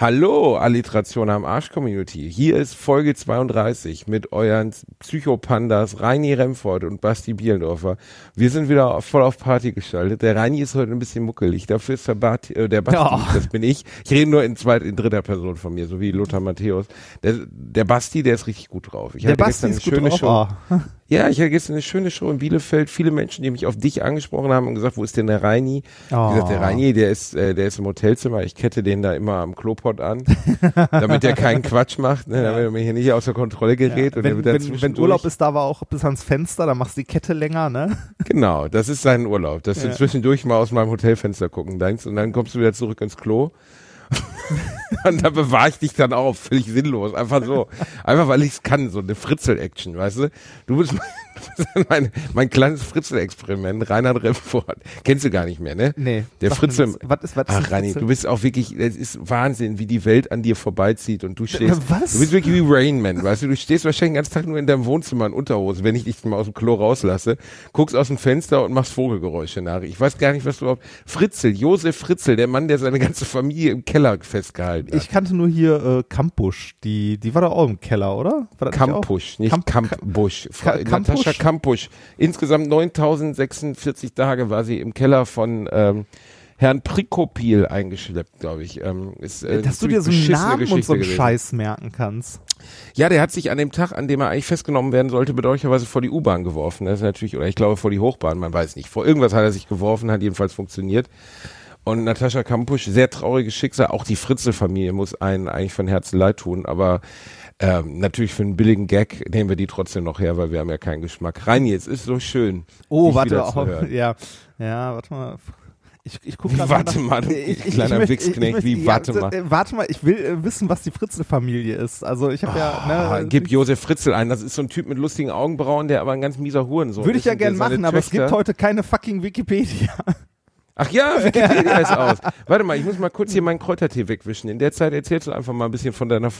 Hallo, Alliteration am Arsch Community. Hier ist Folge 32 mit euren Psychopandas Reini Remford und Basti Bielendorfer. Wir sind wieder voll auf Party gestaltet. Der Reini ist heute ein bisschen muckelig. Dafür ist der, Bart, äh, der Basti, Oh. das bin ich. Ich rede nur in zweit, in dritter Person von mir, so wie Lothar Matthäus. Der, der Basti, der ist richtig gut drauf. Ich Der hatte Basti gestern ist eine schöne. Show. Ah. Ja, ich hatte gestern eine schöne Show in Bielefeld. Viele Menschen, die mich auf dich angesprochen haben und gesagt, wo ist denn der Reini? Ich hab gesagt, der Oh. Reini, der ist, äh, der ist im Hotelzimmer. Ich kette den da immer am Klopot an, damit der keinen Quatsch macht, ne, damit er mir hier nicht außer Kontrolle gerät. und der Wenn, wenn, wenn Urlaub ist, da war auch bis ans Fenster, dann machst du die Kette länger, ne? Genau, das ist sein Urlaub, dass du Ja. zwischendurch mal aus meinem Hotelfenster gucken denkst und dann kommst du wieder zurück ins Klo. und da bewahre ich dich dann auf, völlig sinnlos, einfach so. Einfach weil ich es kann, so eine Fritzel-Action, weißt du? Du bist mein, mein, mein kleines Fritzel-Experiment, Reinhard Remford. Kennst du gar nicht mehr, ne? Nee. Der Fritzel. Was ist, was ist Ach, Rani, du bist auch wirklich, es ist Wahnsinn, wie die Welt an dir vorbeizieht und du stehst. Was? Du bist wirklich wie Rain Man, weißt du? Du stehst wahrscheinlich den ganzen Tag nur in deinem Wohnzimmer in Unterhose, wenn ich dich mal aus dem Klo rauslasse, guckst aus dem Fenster und machst Vogelgeräusche nach. Ich weiß gar nicht, was du überhaupt. Fritzel, Josef Fritzel, der Mann, der seine ganze Familie im Keller festgehalten Ich kannte nur hier äh, Kampusch, die, die war doch auch im Keller, oder? Kampusch, nicht Kamp- Kampbusch. Ka- Kampusch? Natascha Kampusch. Insgesamt 9046 Tage war sie im Keller von ähm, Herrn Prikopil eingeschleppt, glaube ich. Ähm, ist, äh, Dass du dir so einen Namen und Geschichte so einen gewesen. Scheiß merken kannst. Ja, der hat sich an dem Tag, an dem er eigentlich festgenommen werden sollte, bedauerlicherweise vor die U-Bahn geworfen. Das ist natürlich, oder ich glaube vor die Hochbahn, man weiß nicht. Vor irgendwas hat er sich geworfen, hat jedenfalls funktioniert. Und Natascha Kampusch, sehr trauriges Schicksal. Auch die Fritzel-Familie muss einen eigentlich von Herzen leid tun, aber ähm, natürlich für einen billigen Gag nehmen wir die trotzdem noch her, weil wir haben ja keinen Geschmack. Reini, es ist so schön. Oh, warte, zu auch, ja, ja, warte mal. Ich, ich guck Wie, warte mal, du Ich- ich- kleiner ich Wichsknecht, ich wie, warte ja, mal. äh, Warte mal, ich will äh, wissen, was die Fritzel-Familie ist. Also ich habe Ah, ja, ne, gib Josef Fritzel ein. Das ist so ein Typ mit lustigen Augenbrauen, der aber ein ganz mieser Hurensohn würde ist ich ja und der gern seine machen, aber es gibt Töchter- heute keine fucking Wikipedia. Ach ja, Wikipedia ist aus. Warte mal, ich muss mal kurz hier meinen Kräutertee wegwischen. In der Zeit erzählst du einfach mal ein bisschen von deiner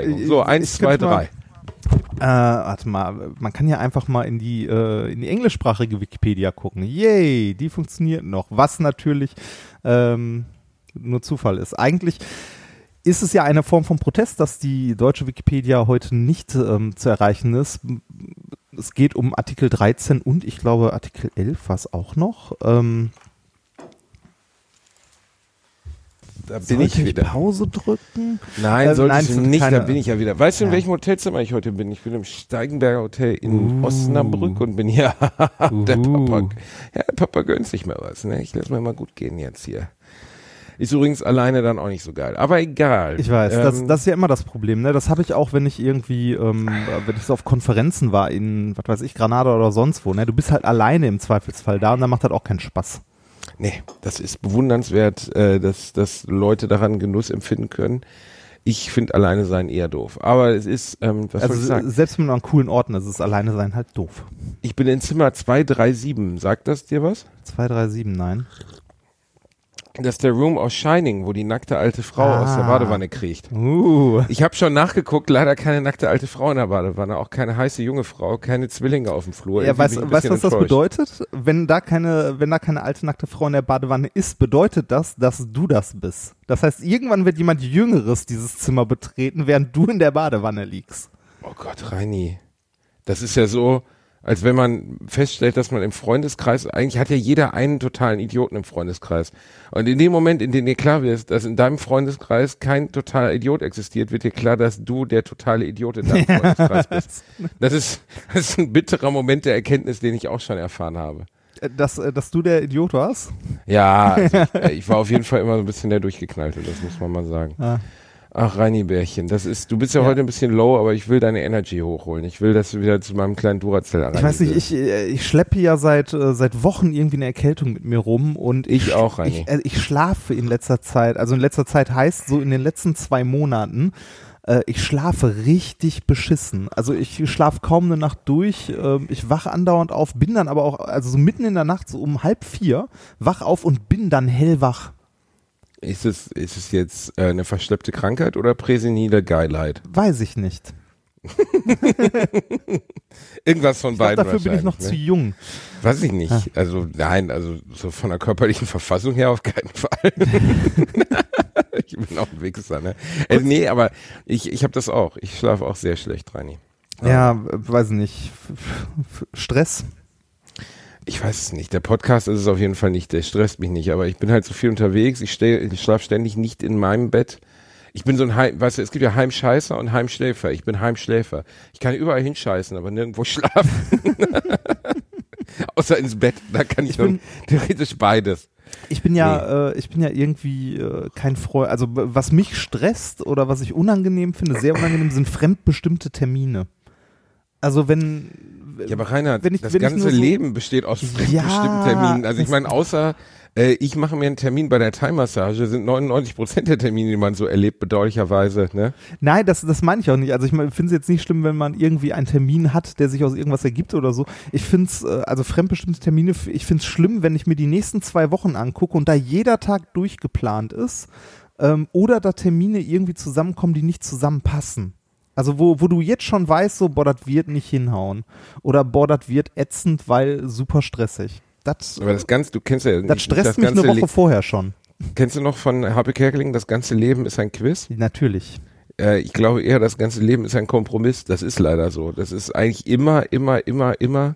ich- So, eins, zwei, drei. Äh, warte mal, man kann ja einfach mal in die, äh, in die englischsprachige Wikipedia gucken. Yay, die funktioniert noch. Was natürlich ähm, nur Zufall ist. Eigentlich ist es ja eine Form von Protest, dass die deutsche Wikipedia heute nicht ähm, zu erreichen ist. Es geht um Artikel 13 und ich glaube Artikel 11 war es auch noch. Ähm, Da bin sollte ich wieder. Pause drücken? Nein, Ähm, solltest nein, du nicht, keine- da bin ich ja wieder. Weißt du, in Ja. welchem Hotelzimmer ich heute bin? Ich bin im Steigenberger Hotel in Uh. Osnabrück und bin hier. der Uhu. Papa, ja, der Papa gönnt sich mal was. Ne? Ich lass mir mal gut gehen jetzt hier. Ist übrigens alleine dann auch nicht so geil. Aber egal. Ich weiß, das, Ähm, das ist ja immer das Problem. Ne? Das habe ich auch, wenn ich irgendwie, ähm, wenn ich so auf Konferenzen war in, was weiß ich, Granada oder sonst wo. Ne? Du bist halt alleine im Zweifelsfall da und dann macht das auch keinen Spaß. Nee, das ist bewundernswert, äh, dass, dass Leute daran Genuss empfinden können. Ich finde alleine sein eher doof. Aber es ist, ähm, was soll ich also sagen? selbst wenn man an coolen Orten ist, ist alleine sein halt doof. Ich bin in Zimmer 237. Sagt das dir was? 237, nein. Das ist der Room aus Shining, wo die nackte alte Frau aus der Ah. Badewanne kriecht. Uh. Ich habe schon nachgeguckt, leider keine nackte alte Frau in der Badewanne, auch keine heiße junge Frau, keine Zwillinge auf dem Flur. Ja, weißt du, was bisschen das enttäuscht. bedeutet? Wenn da keine, wenn da keine alte nackte Frau in der Badewanne ist, bedeutet das, dass du das bist. Das heißt, irgendwann wird jemand Jüngeres dieses Zimmer betreten, während du in der Badewanne liegst. Oh Gott, Reini. Das ist ja so, als wenn man feststellt, dass man im Freundeskreis, eigentlich hat ja jeder einen totalen Idioten im Freundeskreis. Und in dem Moment, in dem dir klar wird, dass in deinem Freundeskreis kein totaler Idiot existiert, wird dir klar, dass du der totale Idiot in deinem Freundeskreis bist. Das ist, das ist ein bitterer Moment der Erkenntnis, den ich auch schon erfahren habe. Äh, Dass, äh, dass du der Idiot warst? Ja, also ich, äh, ich war auf jeden Fall immer so ein bisschen der Durchgeknallte, das muss man mal sagen. Ah. Ach, Reini Bärchen, das ist, du bist ja, Ja. heute ein bisschen low, aber ich will deine Energy hochholen. Ich will, dass du wieder zu meinem kleinen Duracell Ich weiß nicht, ich, äh, ich schleppe ja seit, äh, seit Wochen irgendwie eine Erkältung mit mir rum und Ich auch, Reini. Ich, äh, ich schlafe in letzter Zeit. Also in letzter Zeit heißt so in den letzten zwei Monaten ich schlafe richtig beschissen. Also ich schlafe kaum eine Nacht durch. Äh, ich wache andauernd auf, bin dann aber auch, also so mitten in der Nacht, so um halb vier, wach auf und bin dann hellwach. Ist es, ist es jetzt äh, eine verschleppte Krankheit oder präsenile Geilheit? Weiß ich nicht. Irgendwas von Ich glaub, beiden. dafür bin ich noch wahrscheinlich, zu jung. Ne? Weiß ich nicht. Ah. Also nein, also so von der körperlichen Verfassung her auf keinen Fall. ich bin auch ein Wichser, ne? Äh, nee, aber ich, ich habe das auch. Ich schlafe auch sehr schlecht, Reini. Ja, äh, weiß nicht. Stress. Ich weiß es nicht. Der Podcast ist es auf jeden Fall nicht. Der stresst mich nicht. Aber ich bin halt so viel unterwegs. Ich, ich schlafe ständig nicht in meinem Bett. Ich bin so ein Heim, weißt du, es gibt ja Heimscheißer und Heimschläfer. Ich bin Heimschläfer. Ich kann überall hinscheißen, aber nirgendwo schlafen. Außer ins Bett. Da kann ich, Ich bin- theoretisch beides. Ich bin ja, äh, ich bin ja irgendwie äh, kein Freund. Also was mich stresst oder was ich unangenehm finde, sehr unangenehm, sind fremdbestimmte Termine. Also wenn Ja, aber Reinhard, wenn ich- das wenn ich ganze nur so- Leben besteht aus bestimmten Ja, Terminen. Also ich meine, außer äh, ich mache mir einen Termin bei der Thai-Massage, sind 99 Prozent der Termine, die man so erlebt, bedauerlicherweise. Ne? Nein, das, das meine ich auch nicht. Also ich finde es jetzt nicht schlimm, wenn man irgendwie einen Termin hat, der sich aus irgendwas ergibt oder so. Ich finde es, äh, also fremdbestimmte Termine, ich finde es schlimm, wenn ich mir die nächsten zwei Wochen angucke und da jeder Tag durchgeplant ist ähm, oder da Termine irgendwie zusammenkommen, die nicht zusammenpassen. Also wo, wo du jetzt schon weißt, so, boah, das wird nicht hinhauen. Oder boah, das wird ätzend, weil super stressig. Das, Aber das Ganze, du kennst ja das stresst das mich ganze eine Woche Le- vorher schon. Kennst du noch von Harpe Kerkeling, das ganze Leben ist ein Quiz? Natürlich. Äh, ich glaube eher, das ganze Leben ist ein Kompromiss. Das ist leider so. Das ist eigentlich immer, immer, immer, immer,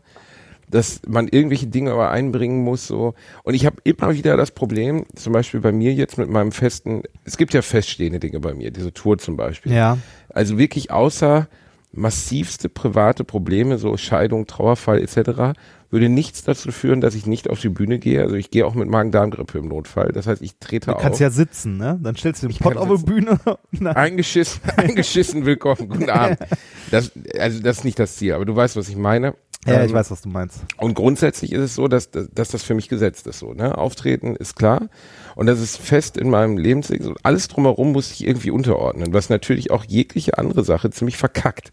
dass man irgendwelche Dinge aber einbringen muss. So. Und ich habe immer wieder das Problem, zum Beispiel bei mir jetzt mit meinem festen, es gibt ja feststehende Dinge bei mir, diese Tour zum Beispiel. Ja. Also wirklich außer massivste private Probleme, so Scheidung, Trauerfall etc., würde nichts dazu führen, dass ich nicht auf die Bühne gehe. Also ich gehe auch mit Magen-Darm-Grippe im Notfall. Das heißt, ich trete Du auf. kannst ja sitzen, ne? Dann stellst du den Ich Pott auf die. Bühne. Eingeschissen, eingeschissen, willkommen, guten Abend. Das, also das ist nicht das Ziel, aber du weißt, was ich meine. Ja, ich Ähm, weiß, was du meinst. Und grundsätzlich ist es so, dass, dass, dass das für mich gesetzt ist so. Ne? Auftreten ist klar und das ist fest in meinem Lebensweg. So, alles drumherum muss ich irgendwie unterordnen, was natürlich auch jegliche andere Sache ziemlich verkackt.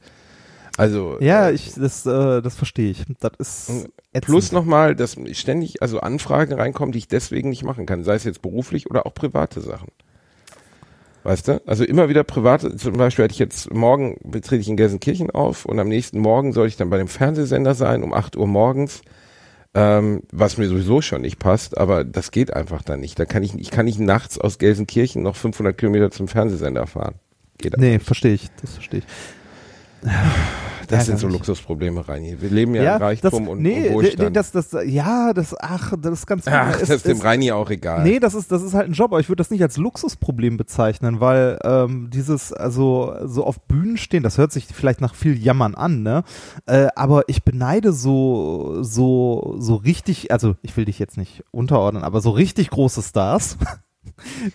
Also Ja, äh, ich, das, äh, das verstehe ich. Das ist ätzend. Plus nochmal, dass ständig also Anfragen reinkommen, die ich deswegen nicht machen kann, sei es jetzt beruflich oder auch private Sachen. Weißt du? Also immer wieder private, zum Beispiel hatte ich jetzt morgen, betrete ich in Gelsenkirchen auf und am nächsten Morgen soll ich dann bei dem Fernsehsender sein, um 8 Uhr morgens, ähm, was mir sowieso schon nicht passt, aber das geht einfach dann nicht. Da kann ich, ich kann nicht nachts aus Gelsenkirchen noch 500 Kilometer zum Fernsehsender fahren. Geht. Nee, verstehe ich. Das verstehe ich. Das ja, sind so. Luxusprobleme, Reini. Wir leben ja, in Reichtum das, und, nee, und Wohlstand. nee, das, das, ja, das, ach, das ist ganz Ach, das ist dem es- Reini auch egal. Nee, das ist, das ist halt ein Job, aber ich würde das nicht als Luxusproblem bezeichnen, weil ähm, dieses, also so auf Bühnen stehen, das hört sich vielleicht nach viel Jammern an, ne? Äh, aber ich beneide so, so, so richtig, also ich will dich jetzt nicht unterordnen, aber so richtig große Stars.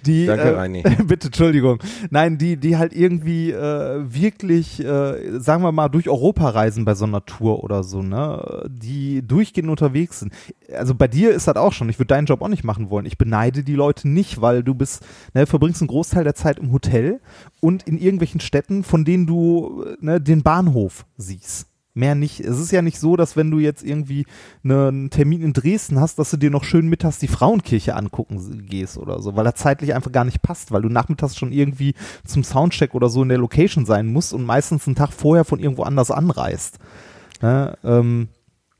Die, Danke, äh, Reini. bitte, Entschuldigung. Nein, die, die halt irgendwie äh, wirklich, äh, sagen wir mal, durch Europa reisen bei so einer Tour oder so, ne? Die durchgehend unterwegs sind. Also bei dir ist das auch schon. Ich würde deinen Job auch nicht machen wollen. Ich beneide die Leute nicht, weil du bist, ne, verbringst einen Großteil der Zeit im Hotel und in irgendwelchen Städten, von denen du ne, den Bahnhof siehst. Mehr nicht. Es ist ja nicht so, dass wenn du jetzt irgendwie ne, einen Termin in Dresden hast, dass du dir noch schön mittags die Frauenkirche angucken gehst oder so, weil er zeitlich einfach gar nicht passt, weil du nachmittags schon irgendwie zum Soundcheck oder so in der Location sein musst und meistens einen Tag vorher von irgendwo anders anreist. Ne, ähm,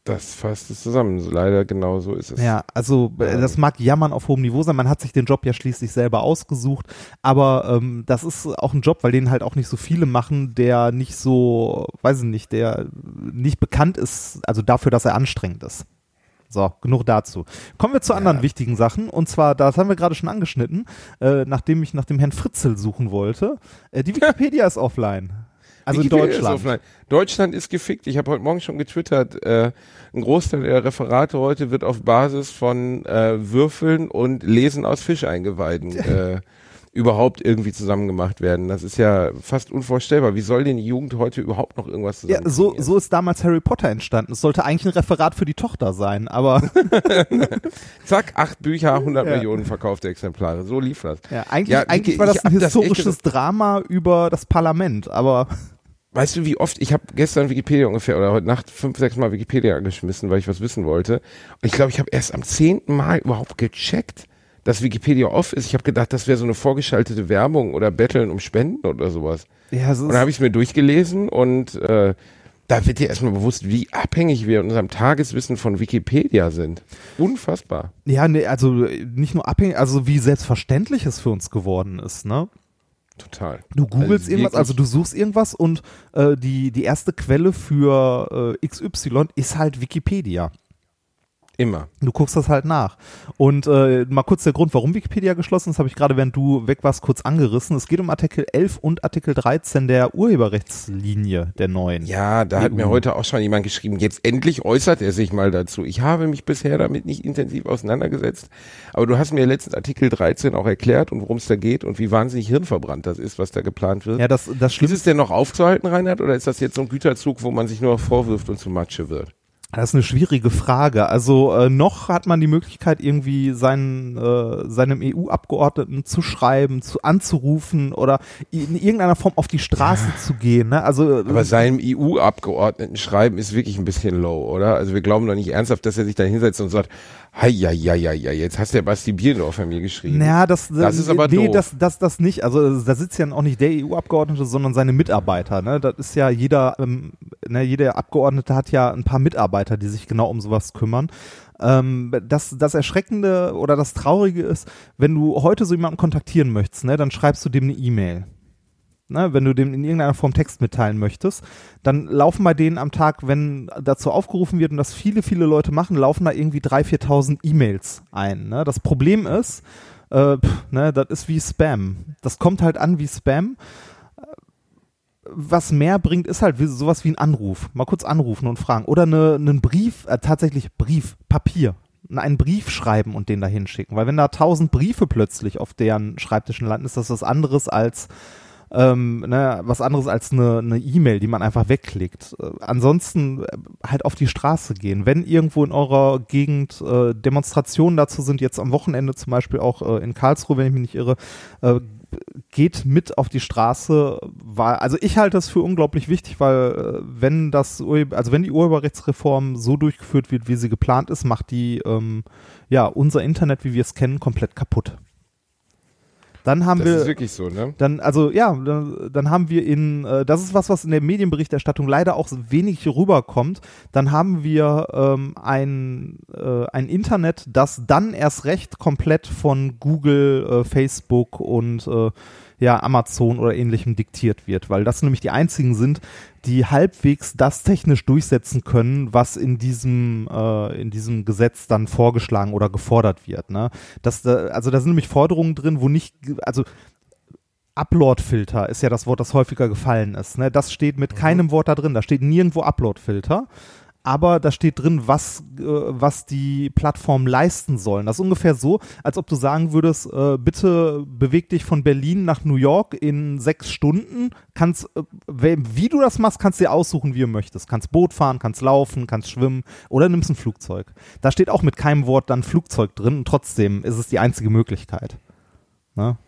Das fasst es zusammen. Leider genau so ist es. ja, also äh, das mag Jammern auf hohem Niveau sein. Man hat sich den Job ja schließlich selber ausgesucht, aber ähm, das ist auch ein Job, weil den halt auch nicht so viele machen, der nicht so, weiß ich nicht, der nicht bekannt ist, also dafür, dass er anstrengend ist. So, genug dazu. Kommen wir zu anderen wichtigen Sachen. Und zwar, das haben wir gerade schon angeschnitten, äh, nachdem ich nach dem Herrn Fritzel suchen wollte. Äh, die Wikipedia ist offline. Also ist Deutschland. offline. Deutschland ist gefickt. Ich habe heute Morgen schon getwittert, äh, ein Großteil der Referate heute wird auf Basis von äh, Würfeln und Lesen aus Fischeingeweiden äh, überhaupt irgendwie zusammen gemacht werden. Das ist ja fast unvorstellbar. Wie soll denn die Jugend heute überhaupt noch irgendwas zusammen? Ja, so, so ist damals Harry Potter entstanden. Es sollte eigentlich ein Referat für die Tochter sein, aber. Zack, acht Bücher, 100 ja. Millionen verkaufte Exemplare. So lief das. Ja, eigentlich, ja, eigentlich war das ein historisches das Drama über das Parlament, aber. Weißt du, wie oft, ich habe gestern Wikipedia ungefähr oder heute Nacht fünf, sechs Mal Wikipedia angeschmissen, weil ich was wissen wollte. Und ich glaube, ich habe erst am zehnten Mal überhaupt gecheckt, dass Wikipedia off ist. Ich habe gedacht, das wäre so eine vorgeschaltete Werbung oder Betteln um Spenden oder sowas. Ja, so und dann habe ich es mir durchgelesen und äh, da wird dir erstmal bewusst, wie abhängig wir in unserem Tageswissen von Wikipedia sind. Unfassbar. Ja, nee, also nicht nur abhängig, also wie selbstverständlich es für uns geworden ist, ne? Total. Du googelst also irgendwas, also du suchst irgendwas und äh, die, die erste Quelle für äh, XY ist halt Wikipedia. Immer. Du guckst das halt nach. Und äh, mal kurz der Grund, warum Wikipedia geschlossen ist, habe ich gerade, während du weg warst, kurz angerissen. Es geht um Artikel 11 und Artikel 13 der Urheberrechtslinie der neuen. Ja, da EU. hat mir heute auch schon jemand geschrieben, jetzt endlich äußert er sich mal dazu. Ich habe mich bisher damit nicht intensiv auseinandergesetzt, aber du hast mir letztens Artikel 13 auch erklärt und worum es da geht und wie wahnsinnig hirnverbrannt das ist, was da geplant wird. Ja, das, das Ist es denn noch aufzuhalten, Reinhard, oder ist das jetzt so ein Güterzug, wo man sich nur vorwirft und zu Matsche wird? Das ist eine schwierige Frage. Also äh, noch hat man die Möglichkeit, irgendwie seinen, äh, seinem EU-Abgeordneten zu schreiben, zu anzurufen oder in irgendeiner Form auf die Straße zu gehen. Ne? Also, äh, Aber seinem EU-Abgeordneten schreiben ist wirklich ein bisschen low, oder? Also wir glauben doch nicht ernsthaft, dass er sich da hinsetzt und sagt, ja, ja, ja, ja, jetzt hast du ja Basti Bierdorfer mir geschrieben. Naja, das, das ist aber nee, doof. das, das, das nicht. Also da sitzt ja auch nicht der EU-Abgeordnete, sondern seine Mitarbeiter. Ne? Das ist ja jeder, ähm, ne, jeder Abgeordnete hat ja ein paar Mitarbeiter, die sich genau um sowas kümmern. Ähm, das, das Erschreckende oder das Traurige ist, wenn du heute so jemanden kontaktieren möchtest, ne, dann schreibst du dem eine E-Mail ne, wenn du dem in irgendeiner Form Text mitteilen möchtest, dann laufen bei denen am Tag, wenn dazu aufgerufen wird und das viele, viele Leute machen, laufen da irgendwie 3.000, 4.000 E-Mails ein. Ne? Das Problem ist, äh, pff, ne, das ist wie Spam. Das kommt halt an wie Spam. Was mehr bringt, ist halt sowas wie ein Anruf. Mal kurz anrufen und fragen. Oder eine, einen Brief, äh, tatsächlich Brief, Papier einen Brief schreiben und den da hinschicken. Weil wenn da tausend Briefe plötzlich auf deren Schreibtischen landen, ist das was anderes als ähm, ne, was anderes als eine E-Mail, die man einfach wegklickt. Äh, ansonsten äh, halt auf die Straße gehen. Wenn irgendwo in eurer Gegend äh, Demonstrationen dazu sind, jetzt am Wochenende zum Beispiel auch äh, in Karlsruhe, wenn ich mich nicht irre, äh, geht mit auf die Straße, weil, also ich halte das für unglaublich wichtig, weil äh, wenn das, also wenn die Urheberrechtsreform so durchgeführt wird, wie sie geplant ist, macht die ähm, ja unser Internet, wie wir es kennen, komplett kaputt. Dann haben das wir. Das ist wirklich so, ne? Dann, also ja, dann, dann haben wir in, äh, das ist was, was in der Medienberichterstattung leider auch wenig rüberkommt. Dann haben wir ähm, ein, äh, ein Internet, das dann erst recht komplett von Google, äh, Facebook und äh, ja, Amazon oder ähnlichem diktiert wird, weil das nämlich die einzigen sind, die halbwegs das technisch durchsetzen können, was in diesem, äh, in diesem Gesetz dann vorgeschlagen oder gefordert wird. Ne? Das, also da sind nämlich Forderungen drin, wo nicht, also Upload-Filter ist ja das Wort, das häufiger gefallen ist. Ne? Das steht mit mhm. keinem Wort da drin. Da steht nirgendwo Upload-Filter aber da steht drin, was, äh, was die Plattform leisten sollen. Das ist ungefähr so, als ob du sagen würdest, äh, bitte beweg dich von Berlin nach New York in sechs Stunden. Kannst, äh, wie du das machst, kannst du dir aussuchen, wie du möchtest. Kannst Boot fahren, kannst laufen, kannst schwimmen oder nimmst ein Flugzeug. Da steht auch mit keinem Wort dann Flugzeug drin und trotzdem ist es die einzige Möglichkeit. Ne?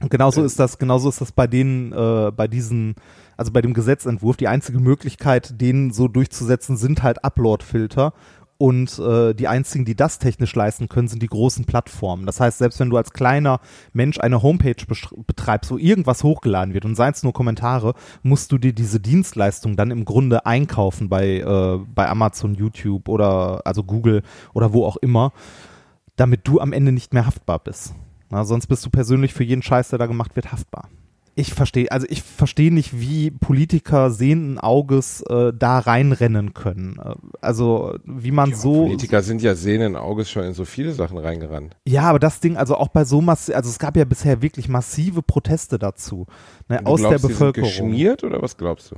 Und genauso ist das, genauso ist das bei denen, äh, bei diesen also bei dem Gesetzentwurf, die einzige Möglichkeit, den so durchzusetzen, sind halt Upload-Filter. Und äh, die einzigen, die das technisch leisten können, sind die großen Plattformen. Das heißt, selbst wenn du als kleiner Mensch eine Homepage betreibst, wo irgendwas hochgeladen wird und seien es nur Kommentare, musst du dir diese Dienstleistung dann im Grunde einkaufen bei, äh, bei Amazon, YouTube oder also Google oder wo auch immer, damit du am Ende nicht mehr haftbar bist. Na, sonst bist du persönlich für jeden Scheiß, der da gemacht wird, haftbar ich verstehe, also ich verstehe nicht, wie Politiker sehenden Auges äh, da reinrennen können. Äh, also wie man ja, so. Politiker sind ja sehenden Auges schon in so viele Sachen reingerannt. Ja, aber das Ding, also auch bei so massiv, also es gab ja bisher wirklich massive Proteste dazu. Ne, aus glaubst, der Bevölkerung. Sind geschmiert oder was glaubst du?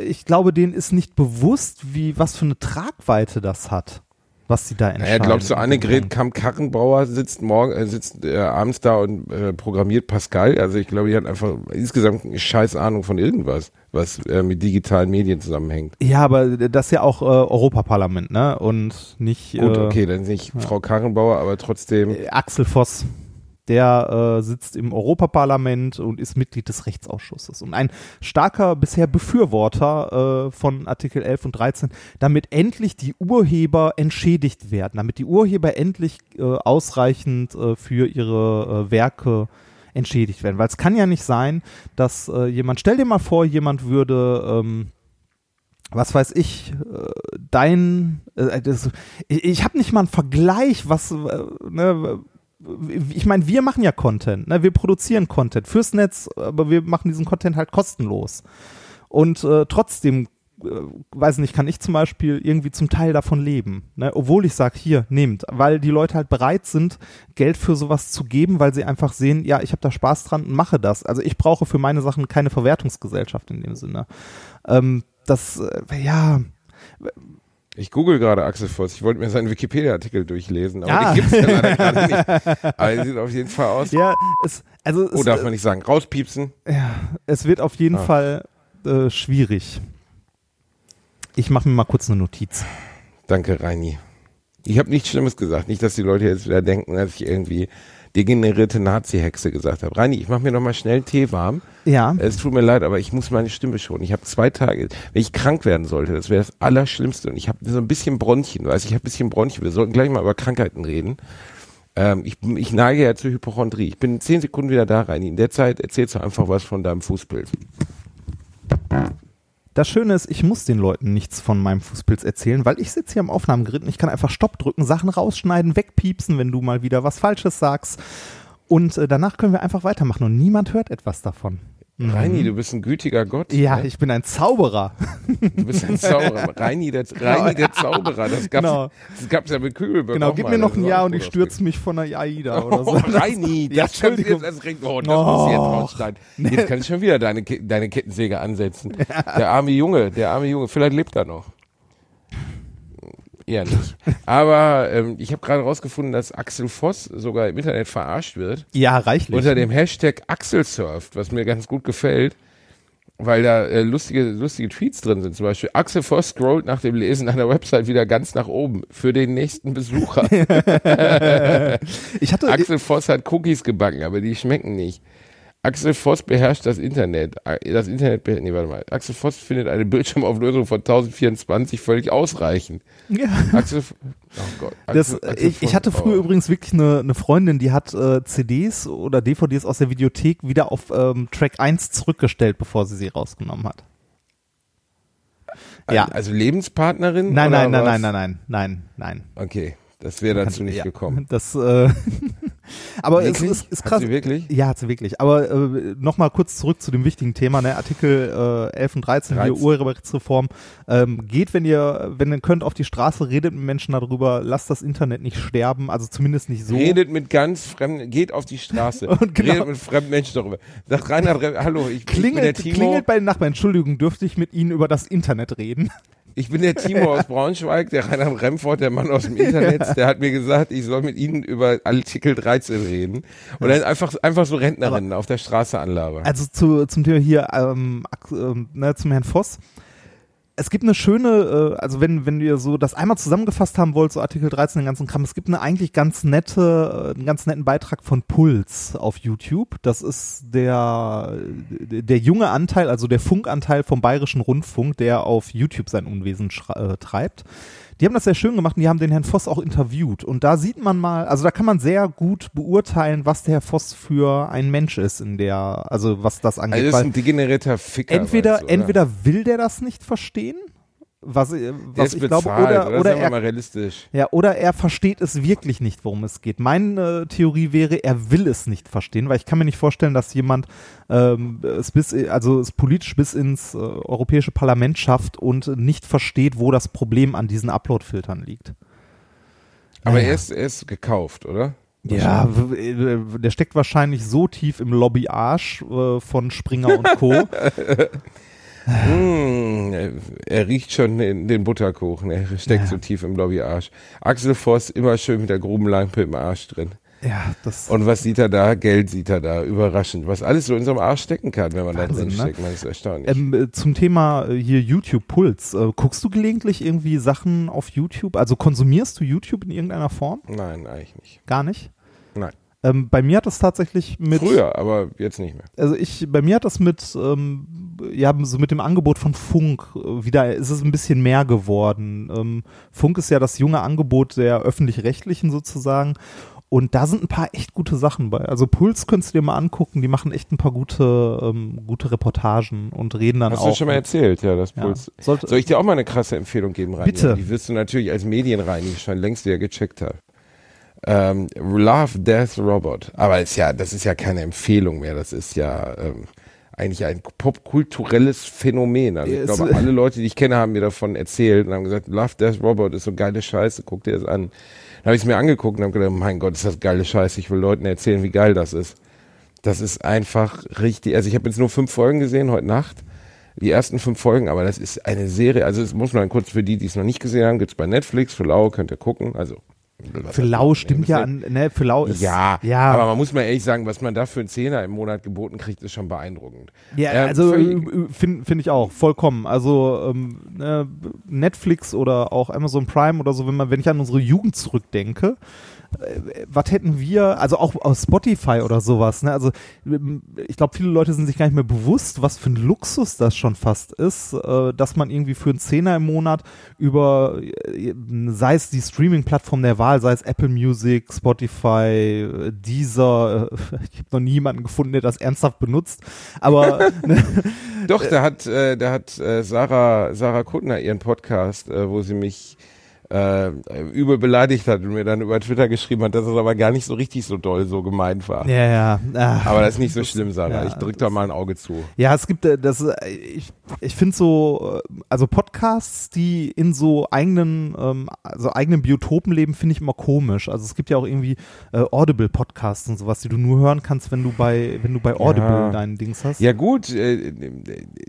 Ich glaube, denen ist nicht bewusst, wie was für eine Tragweite das hat. Was sie da entscheiden. Naja, glaubst du, Annegret Kamp-Karrenbauer sitzt morgen, äh, sitzt äh, abends da und äh, programmiert Pascal? Also ich glaube, die hat einfach insgesamt eine scheiß Ahnung von irgendwas, was äh, mit digitalen Medien zusammenhängt. Ja, aber das ist ja auch äh, Europaparlament, ne? Und nicht. Gut, äh, okay, dann nicht Frau Karrenbauer, aber trotzdem. äh, Axel Voss. Der äh, sitzt im Europaparlament und ist Mitglied des Rechtsausschusses. Und ein starker bisher Befürworter äh, von Artikel 11 und 13, damit endlich die Urheber entschädigt werden, damit die Urheber endlich äh, ausreichend äh, für ihre äh, Werke entschädigt werden. Weil es kann ja nicht sein, dass äh, jemand, stell dir mal vor, jemand würde ähm, was weiß ich, dein, das, ich, ich habe nicht mal einen Vergleich, was, ne, ich meine, wir machen ja Content, ne? wir produzieren Content fürs Netz, aber wir machen diesen Content halt kostenlos. Und äh, trotzdem, äh, weiß nicht, kann ich zum Beispiel irgendwie zum Teil davon leben, ne? obwohl ich sage, hier, nehmt, weil die Leute halt bereit sind, Geld für sowas zu geben, weil sie einfach sehen, ja, ich habe da Spaß dran und mache das. Also ich brauche für meine Sachen keine Verwertungsgesellschaft in dem Sinne. Ähm, das, äh, ja, Ich google gerade Axel Voss. Ich wollte mir seinen Wikipedia-Artikel durchlesen, aber Ah. den gibt's ja leider gerade nicht. Aber der sieht auf jeden Fall aus. ja, es, also Oh, es, darf man nicht sagen. Rauspiepsen. Ja, es wird auf jeden Ah. Fall äh, schwierig. Ich mache mir mal kurz eine Notiz. Danke, Reini. Ich habe nichts Schlimmes gesagt. Nicht, dass die Leute jetzt wieder denken, dass ich irgendwie degenerierte Nazi-Hexe gesagt habe. Reini, ich mache mir noch mal schnell Tee warm. Ja, Es tut mir leid, aber ich muss meine Stimme schonen. Ich habe zwei Tage, wenn ich krank werden sollte, das wäre das Allerschlimmste. Und ich habe so ein bisschen Bronchien, weißt du, ich habe ein bisschen Bronchien. Wir sollten gleich mal über Krankheiten reden. Ähm, ich, ich neige ja zur Hypochondrie. Ich bin in zehn Sekunden wieder da, Reini. In der Zeit erzählst du einfach was von deinem Fußpilz. Das Schöne ist, ich muss den Leuten nichts von meinem Fußpilz erzählen, weil ich sitze hier am Aufnahmegerät und ich kann einfach Stopp drücken, Sachen rausschneiden, wegpiepsen, wenn du mal wieder was Falsches sagst. Und äh, danach können wir einfach weitermachen und niemand hört etwas davon. Mhm. Reini, du bist ein gütiger Gott. Ja, ne? ich bin ein Zauberer. Du bist ein Zauberer. Reini, der, Reini, der Zauberer. Das gab's, Genau. das gab's ja mit Kübelberg Genau, gib mir noch Das ein Jahr und ich stürze mich von der AIDA oder so. Oh, Reini, das du Entschuldigung. jetzt erst recht, oh, das muss jetzt rausschneiden. Jetzt kannst du schon wieder deine, deine Kettensäge ansetzen. Der arme Junge, der arme Junge, vielleicht lebt er noch. Eher nicht. Aber ähm, ich habe gerade rausgefunden, dass Axel Voss sogar im Internet verarscht wird. Ja, reichlich. Unter dem Hashtag Axelsurft, was mir ganz gut gefällt, weil da äh, lustige, lustige Tweets drin sind. Zum Beispiel Axel Voss scrollt nach dem Lesen einer Website wieder ganz nach oben für den nächsten Besucher. ich hatte, Axel Voss hat Cookies gebacken, aber die schmecken nicht. Axel Voss beherrscht das Internet. Das Internet, nee, warte mal. Axel Voss findet eine Bildschirmauflösung von 1024 völlig ausreichend. ja. Axel, oh Gott. Das, Axel, Axel ich, ich hatte früher oh. übrigens wirklich eine, eine Freundin, die hat äh, CDs oder DVDs aus der Videothek wieder auf ähm, Track 1 zurückgestellt, bevor sie sie rausgenommen hat. Ja. Also Lebenspartnerin? Nein, nein, nein, nein, nein, nein, nein, nein. Okay, das wäre dazu nicht ja, gekommen. Das, äh, aber es Wirklich? ist, ist Hat krass. sie wirklich? Ja, hat sie wirklich. Aber äh, nochmal kurz zurück zu dem wichtigen Thema, ne? Artikel äh, 11 und 13, hier 13. Urheberrechtsreform. Ähm, geht, wenn ihr, wenn ihr könnt, auf die Straße, redet mit Menschen darüber, lasst das Internet nicht sterben, also zumindest nicht so. Redet mit ganz fremden, geht auf die Straße. Und genau- Redet mit fremden Menschen darüber. Sagt Reinhard, hallo, ich, ich bin der klingelt, Timo. klingelt bei den Nachbarn. Entschuldigung, dürfte ich mit Ihnen über das Internet reden? Ich bin der Timo aus Braunschweig, der Reinhard Remford, der Mann aus dem Internet, der hat mir gesagt, ich soll mit Ihnen über Artikel 13 reden. Und dann einfach, einfach so Rentnerinnen auf der Straße anlabern. Also zu, zum Thema hier, ähm, ähm, ne, zum Herrn Voss. Es gibt eine schöne, äh, also wenn, wenn ihr so das einmal zusammengefasst haben wollt, so Artikel 13, den ganzen Kram, es gibt eine eigentlich ganz nette, äh, einen ganz netten Beitrag von Puls auf YouTube. Das ist der, der junge Anteil, also der Funkanteil vom Bayerischen Rundfunk, der auf YouTube sein Unwesen äh, treibt. Die haben das sehr schön gemacht und die haben den Herrn Voss auch interviewt. Und da sieht man mal, also da kann man sehr gut beurteilen, was der Herr Voss für ein Mensch ist in der, also was das angeht. Also das ist ein degenerierter Ficker. entweder, weißt du, entweder will der das nicht verstehen, was, äh, was ist ich bezahlt, glaube, oder, oder, wir er, mal realistisch. ja, oder er versteht es wirklich nicht, worum es geht. Meine Theorie wäre, er will es nicht verstehen, weil ich kann mir nicht vorstellen, dass jemand ähm, es bis, also es politisch bis ins äh, Europäische Parlament schafft und nicht versteht, wo das Problem an diesen Upload-Filtern liegt. Aber Naja. er, ist, er ist gekauft, oder? Ja, äh, der steckt wahrscheinlich so tief im Lobbyarsch äh, von Springer und Co. Mm, er- riecht schon den, den Butterkuchen. Er steckt Ja. so tief im Lobbyarsch. Axel Voss immer schön mit der Grubenlampe im Arsch drin. Ja, das. Und was sieht er da? Geld sieht er da. Überraschend. Was alles so in so einem Arsch stecken kann, wenn man da Wahnsinn, drin ne? steckt. Man ist erstaunlich. Ähm, äh, zum Thema äh, hier YouTube Puls. Äh, guckst du gelegentlich irgendwie Sachen auf YouTube? Also konsumierst du YouTube in irgendeiner Form? Nein, eigentlich nicht. Gar nicht? Nein. Ähm, bei mir hat das tatsächlich mit. Früher, aber jetzt nicht mehr. Also ich, bei mir hat das mit, ähm, ja, so mit dem Angebot von Funk äh, wieder, ist es ein bisschen mehr geworden. Ähm, Funk ist ja das junge Angebot der öffentlich-rechtlichen sozusagen. Und da sind ein paar echt gute Sachen bei. Also Puls könntest du dir mal angucken, die machen echt ein paar gute, ähm, gute Reportagen und reden dann Hast auch. du schon mal erzählt, ja, das ja. Puls. Sollte, Soll ich dir auch mal eine krasse Empfehlung geben, Rainer? Bitte. Die wirst du natürlich als Medienreiniger schon längst wieder gecheckt haben. Ähm, Love, Death, Robot. Aber ist ja, das ist ja keine Empfehlung mehr. Das ist ja ähm, eigentlich ein popkulturelles Phänomen. Also ich Es- glaube, alle Leute, die ich kenne, haben mir davon erzählt und haben gesagt, Love, Death, Robot ist so geile Scheiße, guck dir das an. Dann habe ich es mir angeguckt und habe gedacht, mein Gott, ist das geile Scheiße. Ich will Leuten erzählen, wie geil das ist. Das ist einfach richtig. Also ich habe jetzt nur fünf Folgen gesehen heute Nacht. Die ersten fünf Folgen, aber das ist eine Serie. Also es muss man kurz für die, die es noch nicht gesehen haben, gibt's bei Netflix. Für Lau könnt ihr gucken. Also für Lau stimmt ja an, ne, für Lau ist, Ja, ja, aber man muss mal ehrlich sagen, was man da für einen Zehner im Monat geboten kriegt, ist schon beeindruckend. Ja, Ähm, also völlig- finde find ich auch, vollkommen. Also ähm, ne, Netflix oder auch Amazon Prime oder so, wenn man, wenn ich an unsere Jugend zurückdenke, äh, was hätten wir, also auch aus Spotify oder sowas, ne? Also ähm, ich glaube, viele Leute sind sich gar nicht mehr bewusst, was für ein Luxus das schon fast ist, äh, dass man irgendwie für einen Zehner im Monat über, äh, sei es die Streaming-Plattform der Wahl, sei es Apple Music, Spotify, äh, Deezer, äh, ich habe noch nie jemanden gefunden, der das ernsthaft benutzt, aber ne, Doch, da hat, äh, da hat äh, Sarah, Sarah Kuttner ihren Podcast, äh, wo sie mich äh, übel beleidigt hat und mir dann über Twitter geschrieben hat, dass es aber gar nicht so richtig so doll so gemeint war. Ja, ja. Ah. Aber das ist nicht so schlimm, Sarah. ja, ich drück da mal ein Auge zu. Ja, es gibt äh, das, äh, ich, ich finde so, äh, also Podcasts, die in so eigenen, ähm, also eigenen Biotopen leben, finde ich immer komisch. Also es gibt ja auch irgendwie äh, Audible-Podcasts und sowas, die du nur hören kannst, wenn du bei, wenn du bei Audible Ja. deinen Dings hast. Ja gut, äh,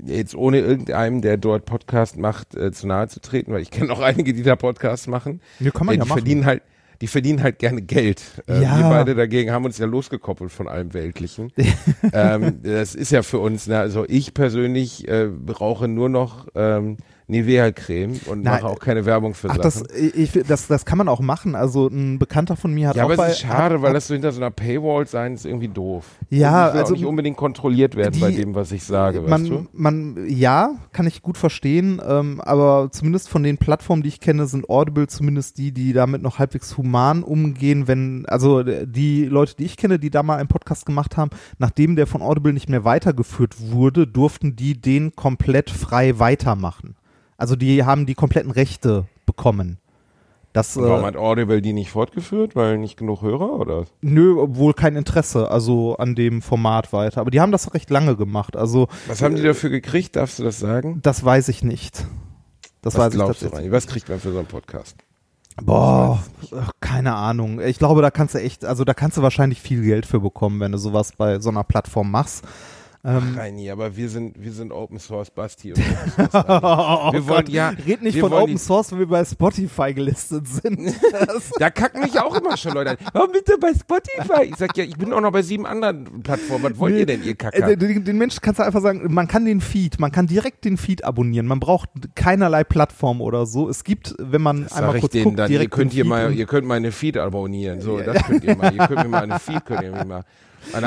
jetzt ohne irgendeinem, der dort Podcast macht, zu nahe zu treten, weil ich kenne auch einige, die da Podcasts machen. Ja, kann man äh, ja die machen. verdienen halt, die verdienen halt gerne Geld. Äh, Ja. Wir beide dagegen haben uns ja losgekoppelt von allem Weltlichen. ähm, das ist ja für uns, ne, also ich persönlich äh, brauche nur noch ähm, Nivea-Creme und Nein. mache auch keine Werbung für Ach, das, Sachen. ich, das, das kann man auch machen. Also ein Bekannter von mir hat ja, auch aber bei, es ist schade, hat, weil das so hinter so einer Paywall sein ist irgendwie doof. Ja, also- nicht unbedingt kontrolliert werden bei Die- dem, was ich sage, man, weißt du? man, ja, kann ich gut verstehen, ähm, aber zumindest von den Plattformen, die ich kenne, sind Audible zumindest die, die damit noch halbwegs human umgehen, wenn, also äh, die Leute, die ich kenne, die da mal einen Podcast gemacht haben, nachdem der von Audible nicht mehr weitergeführt wurde, durften die den komplett frei weitermachen. Also die haben die kompletten Rechte bekommen. Das, Und warum äh, hat Audible die nicht fortgeführt? Weil nicht genug Hörer oder? nö, wohl kein Interesse, also an dem Format weiter. Aber die haben das recht lange gemacht. Also Was haben die dafür gekriegt? Darfst du das sagen? Das weiß ich nicht. Das Was weiß ich glaubst du, tatsächlich. Rani? Was kriegt man für so einen Podcast? Boah, ach, keine Ahnung. Ich glaube, da kannst du echt, also da kannst du wahrscheinlich viel Geld für bekommen, wenn du sowas bei so einer Plattform machst. Ähm, Reini, aber wir sind, wir sind Open Source Basti und Source Rani. Wir wollen, ja, Red nicht von Open Source, wenn wir bei Spotify gelistet sind. Da kacken mich auch immer schon Leute an. Warum bist du bei Spotify? Ich sag ja, ich bin auch noch bei sieben anderen Plattformen. Was wollt ihr denn, ihr Äh, Kacker? den, den Menschen kannst du einfach sagen, man kann den Feed, man kann direkt den Feed abonnieren. Man braucht keinerlei Plattform oder so. Es gibt, wenn man Das einmal kurz guckt, dann, ihr direkt könnt den hier Feed mal, ihr könnt meine Feed abonnieren. So, das könnt ihr mal. Ihr könnt mir mal eine Feed, könnt ihr mir mal.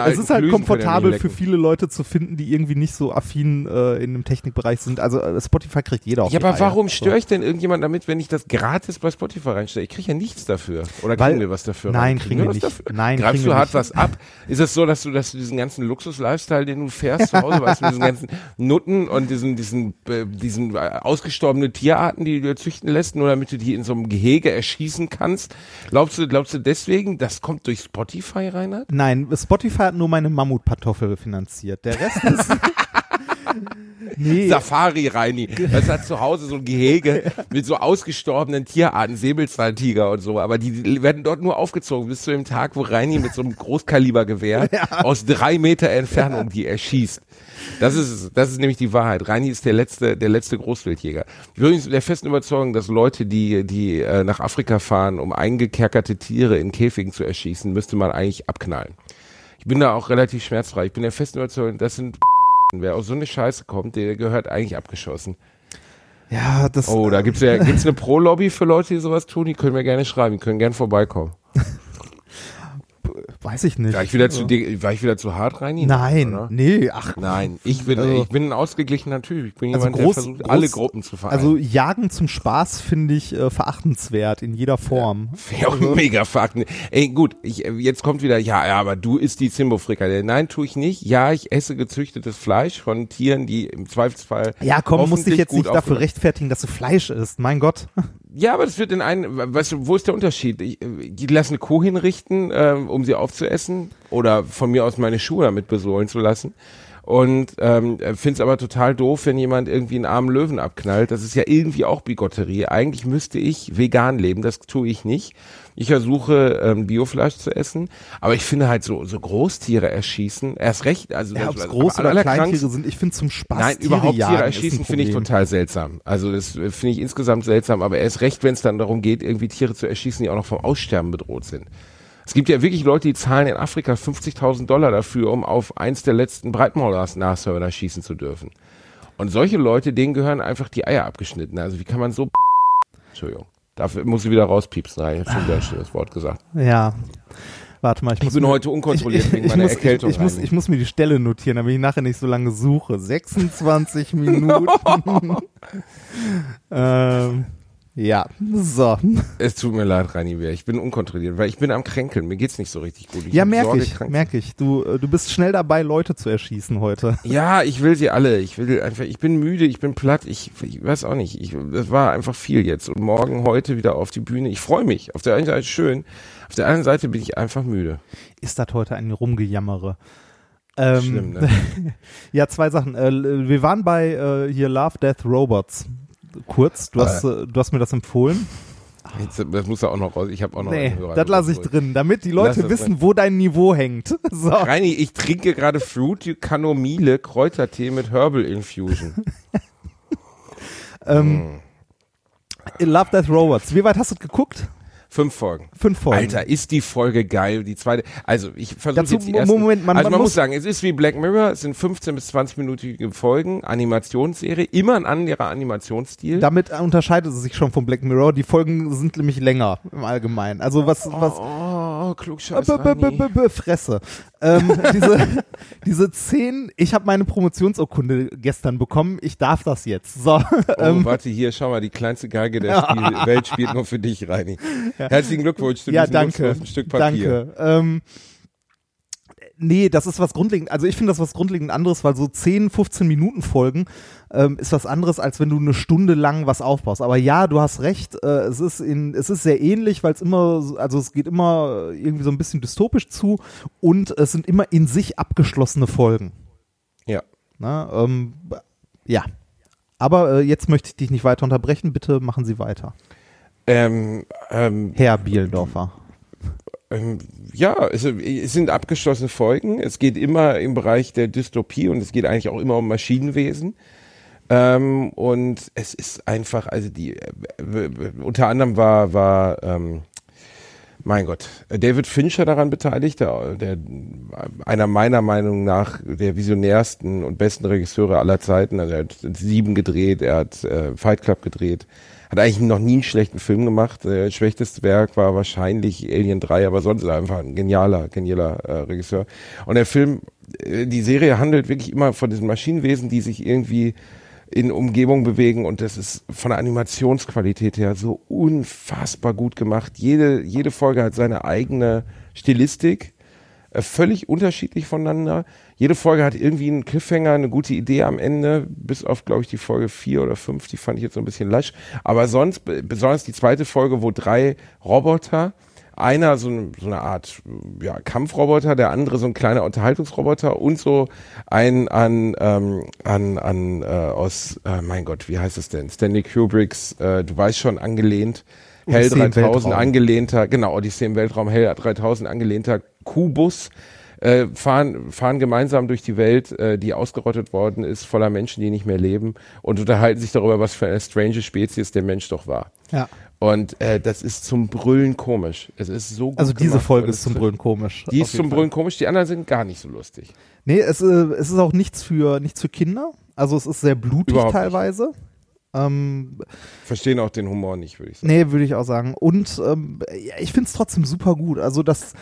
Es ist halt komfortabel für viele Leute zu finden, die irgendwie nicht so affin äh, in dem Technikbereich sind. Also äh, Spotify kriegt jeder auf Ja, aber Reihe. warum störe ich denn irgendjemand damit, wenn ich das gratis bei Spotify reinstelle? Ich kriege ja nichts dafür. Oder Weil- kriegen wir was dafür? Nein, rein? kriegen wir nicht. Dafür? Nein, Greifst kriegen du hart nicht. was ab? Ist es so, dass du, dass du diesen ganzen Luxus-Lifestyle, den du fährst zu Hause, weißt du, mit diesen ganzen Nutten und diesen, diesen, äh, diesen äh, ausgestorbene Tierarten, die du dir züchten lässt, nur damit du die in so einem Gehege erschießen kannst? Glaubst du, glaubst du deswegen, das kommt durch Spotify, Reinhard? Nein, Spotify hat nur meine Mammutkartoffel finanziert. Der Rest ist, Nee. Safari Reini. Das hat zu Hause so ein Gehege mit so ausgestorbenen Tierarten, Säbelzahntiger und so. Aber die werden dort nur aufgezogen bis zu dem Tag, wo Reini mit so einem Großkalibergewehr aus drei Meter Entfernung die erschießt. Das ist, das ist nämlich die Wahrheit. Reini ist der letzte, der letzte Großwildjäger. Übrigens der festen Überzeugung, dass Leute, die, die äh, nach Afrika fahren, um eingekerkerte Tiere in Käfigen zu erschießen, müsste man eigentlich abknallen. Ich bin da auch relativ schmerzfrei. Ich bin der festen Überzeugung, das sind Wer aus so eine Scheiße kommt, der gehört eigentlich abgeschossen. Ja, das. Oh, da gibt's ja gibt's eine Pro-Lobby für Leute, die sowas tun. Die können mir gerne schreiben, die können gerne vorbeikommen. Weiß ich nicht. War ich wieder zu, di- war ich wieder zu hart rein? Nein, Oder? nee, ach. Nein, ich bin, Also- ich bin ein ausgeglichener Typ. Ich bin Also jemand, groß- der versucht, groß- alle Gruppen zu vereinen. Also Jagen zum Spaß finde ich äh, verachtenswert in jeder Form. Ja, auch mega Fakten. Ey, gut, ich, äh, jetzt kommt wieder, ja, ja, aber du isst die Zimbo-Frikadelle. Nein, tue ich nicht. Ja, ich esse gezüchtetes Fleisch von Tieren, die im Zweifelsfall. Ja, komm, musst dich hoffentlich jetzt nicht dafür rechtfertigen, dass du Fleisch isst. Mein Gott. Ja, aber das wird in einen, weißt du, wo ist der Unterschied? Ich, äh, die lassen eine Kuh hinrichten, ähm, um sie aufzuessen oder von mir aus meine Schuhe damit besohlen zu lassen. Und ähm, finde es aber total doof, wenn jemand irgendwie einen armen Löwen abknallt. Das ist ja irgendwie auch Bigotterie. Eigentlich müsste ich vegan leben, das tue ich nicht. Ich versuche ähm, Biofleisch zu essen, aber ich finde halt so so Großtiere erschießen, erst recht, also Ja, ob es aber groß oder Kleintiere sind, ich finde zum Spaß. Nein, Tiere überhaupt Tiere erschießen finde ich total seltsam. Also das äh, finde ich insgesamt seltsam, aber erst recht, wenn es dann darum geht, irgendwie Tiere zu erschießen, die auch noch vom Aussterben bedroht sind. Es gibt ja wirklich Leute, die zahlen in Afrika 50.000 Dollar dafür, um auf eins der letzten Breitmaul-Nashörner schießen zu dürfen. Und solche Leute, denen gehören einfach die Eier abgeschnitten. Also wie kann man so... Entschuldigung. Dafür muss ich wieder rauspiepsen. Ich habe schon wieder ein schönes Wort gesagt. Ja. Warte mal, ich muss bin mir- heute unkontrolliert wegen ich meiner muss, Erkältung Ich, ich, muss, ich muss mir die Stelle notieren, damit ich nachher nicht so lange suche. 26 Minuten. ähm, ja, so. Es tut mir leid, Reini Bär. Ich bin unkontrolliert, weil ich bin am Kränkeln. Mir geht's nicht so richtig gut. Ich ja, merke ich, merke ich. Du, äh, du bist schnell dabei, Leute zu erschießen heute. Ja, ich will sie alle. Ich will einfach, ich bin müde, ich bin platt, ich, ich weiß auch nicht. Ich, das war einfach viel jetzt. Und morgen, heute wieder auf die Bühne. Ich freue mich. Auf der einen Seite schön, auf der anderen Seite bin ich einfach müde. Ist das heute ein Rumgejammere? Ähm, Schlimm, ne? Ja, zwei Sachen. Äh, wir waren bei äh, hier Love, Death, Robots. Kurz, du hast, äh, du hast mir das empfohlen. Jetzt, das muss ja auch noch raus. Ich habe auch noch Nee, das lasse ich drin, damit die Leute wissen, drin. wo dein Niveau hängt. So. Reini, ich trinke gerade Fruit Canomile Kräutertee mit Herbal Infusion. Ähm, Love, Death, Robots. Wie weit hast du geguckt? Fünf Folgen. Fünf Folgen. Alter, ist die Folge geil. Die zweite, also ich versuche jetzt die ersten, Moment, man- also man man, muss muss- sagen, es ist wie Black Mirror, es sind 15 bis 20 minütige Folgen, Animationsserie, immer ein anderer Animationsstil. Damit unterscheidet es sich schon von Black Mirror. Die Folgen sind nämlich länger im Allgemeinen. Also was, was, oh, klugscheiß b- b- b- b- Fresse. Ähm, diese, diese zehn, ich habe meine Promotionsurkunde gestern bekommen, ich darf das jetzt. So, Oh, ähm, warte, hier, schau mal, die kleinste Geige der Spiel Welt spielt nur für dich, Reini. Herzlichen Glückwunsch zu ja, diesem danke. Stück Papier. Danke. Ähm, nee, das ist was grundlegend, also ich finde das was grundlegend anderes, weil so 10, 15 Minuten Folgen ähm, ist was anderes, als wenn du eine Stunde lang was aufbaust. Aber ja, du hast recht, äh, es ist in, es ist sehr ähnlich, weil es immer, so- also es geht immer irgendwie so ein bisschen dystopisch zu und es sind immer in sich abgeschlossene Folgen. Ja. Na, ähm, ja. Aber äh, jetzt möchte ich dich nicht weiter unterbrechen. Bitte machen Sie weiter. Ähm, ähm, Herr Bielendorfer. Ähm, ja, es, es sind abgeschlossene Folgen. Es geht immer im Bereich der Dystopie und es geht eigentlich auch immer um Maschinenwesen. Ähm, und es ist einfach, also die, äh, unter anderem war, war, ähm, mein Gott, David Fincher daran beteiligt, der, der einer meiner Meinung nach der visionärsten und besten Regisseure aller Zeiten. Also er hat Sieben gedreht, er hat äh, Fight Club gedreht, hat eigentlich noch nie einen schlechten Film gemacht. Der schwächste Werk war wahrscheinlich Alien 3, aber sonst einfach ein genialer, genialer äh, Regisseur. Und der Film, äh, die Serie handelt wirklich immer von diesen Maschinenwesen, die sich irgendwie in Umgebung bewegen und das ist von der Animationsqualität her so unfassbar gut gemacht. Jede, jede Folge hat seine eigene Stilistik, äh, völlig unterschiedlich voneinander. Jede Folge hat irgendwie einen Cliffhanger, eine gute Idee am Ende, bis auf, glaube ich, die Folge vier oder fünf, die fand ich jetzt so ein bisschen lasch. Aber sonst, be- besonders die zweite Folge, wo drei Roboter einer so, ein, so eine Art ja, Kampfroboter, der andere so ein kleiner Unterhaltungsroboter und so ein an, ähm, an, an äh, aus, äh, mein Gott, wie heißt es denn? Stanley Kubricks, äh, du weißt schon, angelehnt, Hell Odyssee im 3000 Weltraum. angelehnter, genau, Odyssee im Weltraum, Hell 3000 angelehnter Kubus, äh, fahren, fahren gemeinsam durch die Welt, äh, die ausgerottet worden ist, voller Menschen, die nicht mehr leben und unterhalten sich darüber, was für eine strange Spezies der Mensch doch war. Ja. Und äh, das ist zum Brüllen komisch. Es ist so gut Also diese gemacht Folge ist zum Brüllen komisch. Die ist zum. Brüllen komisch, die anderen sind gar nicht so lustig. Nee, es, äh, es ist auch nichts für, nichts für Kinder. Also es ist sehr blutig Überhaupt nicht. teilweise. Ähm, Verstehen auch den Humor nicht, würde ich sagen. nee, würde ich auch sagen. Und ähm, ich finde es trotzdem super gut. Also das,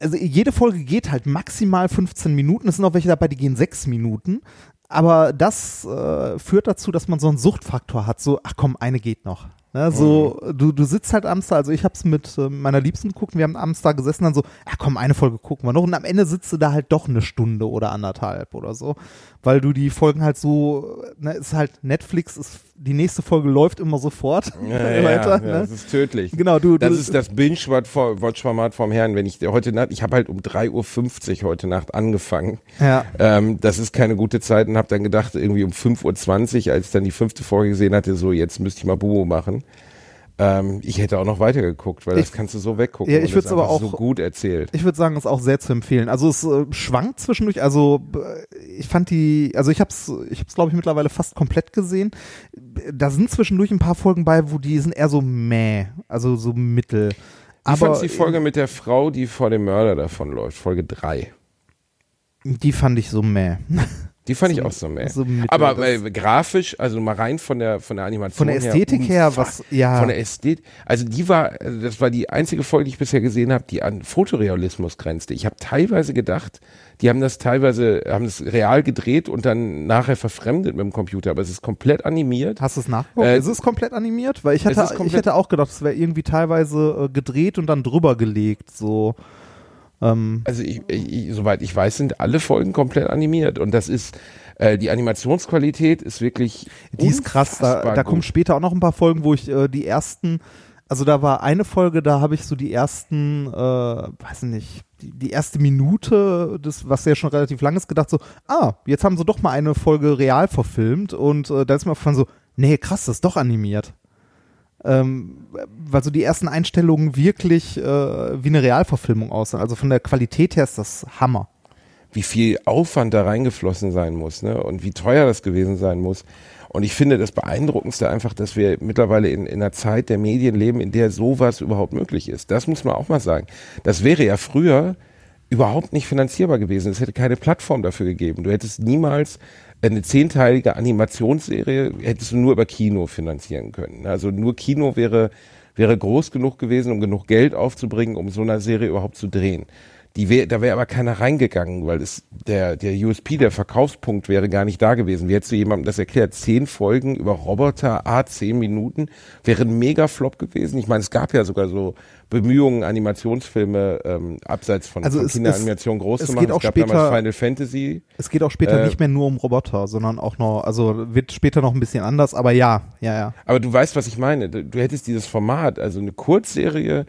also jede Folge geht halt maximal 15 Minuten. Es sind auch welche dabei, die gehen sechs Minuten. Aber das äh, führt dazu, dass man so einen Suchtfaktor hat. So, ach komm, eine geht noch. Ne, so, du, du sitzt halt abends da, also ich hab's mit äh, meiner Liebsten geguckt, wir haben abends da gesessen, dann so, ach komm, eine Folge gucken wir noch. Und am Ende sitzt du da halt doch eine Stunde oder anderthalb oder so. Weil du die Folgen halt so, ne, ist halt Netflix, ist, die nächste Folge läuft immer sofort Ja, weiter. ja, ne? das ist tödlich. Genau, du, Das du ist das Binge-Watch-Format vom Herrn. Wenn ich heute Nacht, ich habe halt um 3.50 Uhr heute Nacht angefangen. ja. Ähm, das ist keine gute Zeit und habe dann gedacht, irgendwie um 5.20 Uhr, als ich dann die fünfte Folge gesehen hatte, so jetzt müsste ich mal Bubo machen. Ähm, ich hätte auch noch weitergeguckt, weil das Ich- kannst du so weggucken. Ja, ich das würd's ist aber auch- so gut erzählt. Ich würde sagen, ist auch sehr zu empfehlen. Also es äh, schwankt zwischendurch. Also äh, ich fand die, also ich hab's, ich hab's glaube ich mittlerweile fast komplett gesehen. Da sind zwischendurch ein paar Folgen bei, wo die sind eher so mäh, also so mittel. Aber fandst du die Folge mit der Frau, die vor dem Mörder davonläuft? Folge 3. die fand ich so mäh. Die fand So- ich auch so mehr. so. Aber äh, grafisch, also mal rein von der von der Animation Von der Ästhetik her, was, ja. Von der Ästhetik, also die war, also das war die einzige Folge, die ich bisher gesehen habe, die an Fotorealismus grenzte. Ich habe teilweise gedacht, die haben das teilweise, haben das real gedreht und dann nachher verfremdet mit dem Computer, aber es ist komplett animiert. Hast du es nachgeguckt? Äh, ist es komplett animiert? Weil ich hatte, ich hätte auch gedacht, es wäre irgendwie teilweise äh, gedreht und dann drüber gelegt. So. Ähm, Also ich, ich, soweit ich weiß, sind alle Folgen komplett animiert und das ist äh, die Animationsqualität ist wirklich Die ist krass. Da, da kommen später auch noch ein paar Folgen, wo ich äh, die ersten, also da war eine Folge, da habe ich so die ersten, äh, weiß nicht, die, die erste Minute, das, was ja schon relativ lang ist, gedacht so, ah, jetzt haben sie doch mal eine Folge real verfilmt und äh, da ist mir aufgefallen so, nee, krass, das ist doch animiert. Ähm, weil so die ersten Einstellungen wirklich äh, wie eine Realverfilmung aussehen. Also von der Qualität her ist das Hammer. wie viel Aufwand da reingeflossen sein muss ne? und wie teuer das gewesen sein muss. Und ich finde das Beeindruckendste einfach, dass wir mittlerweile in, in einer Zeit der Medien leben, in der sowas überhaupt möglich ist. Das muss man auch mal sagen. Das wäre ja früher überhaupt nicht finanzierbar gewesen. Es hätte keine Plattform dafür gegeben. Du hättest niemals eine zehnteilige Animationsserie, hättest du nur über Kino finanzieren können. Also nur Kino wäre, wäre groß genug gewesen, um genug Geld aufzubringen, um so eine Serie überhaupt zu drehen. Die wär, da wäre aber keiner reingegangen, weil es der, der USP, der Verkaufspunkt wäre gar nicht da gewesen. Wie hättest du jemandem das erklärt? Zehn Folgen über Roboter, A, zehn Minuten, wäre ein mega Flop gewesen. Ich meine, es gab ja sogar so Bemühungen, Animationsfilme ähm, abseits von, Also von es- Kinderanimation groß es zu geht machen. auch es gab später- damals Final Fantasy. Es geht auch später Äh, nicht mehr nur um Roboter, sondern auch noch, also wird später noch ein bisschen anders, aber ja, ja, ja. Aber du weißt, was ich meine. Du, du hättest dieses Format, also eine Kurzserie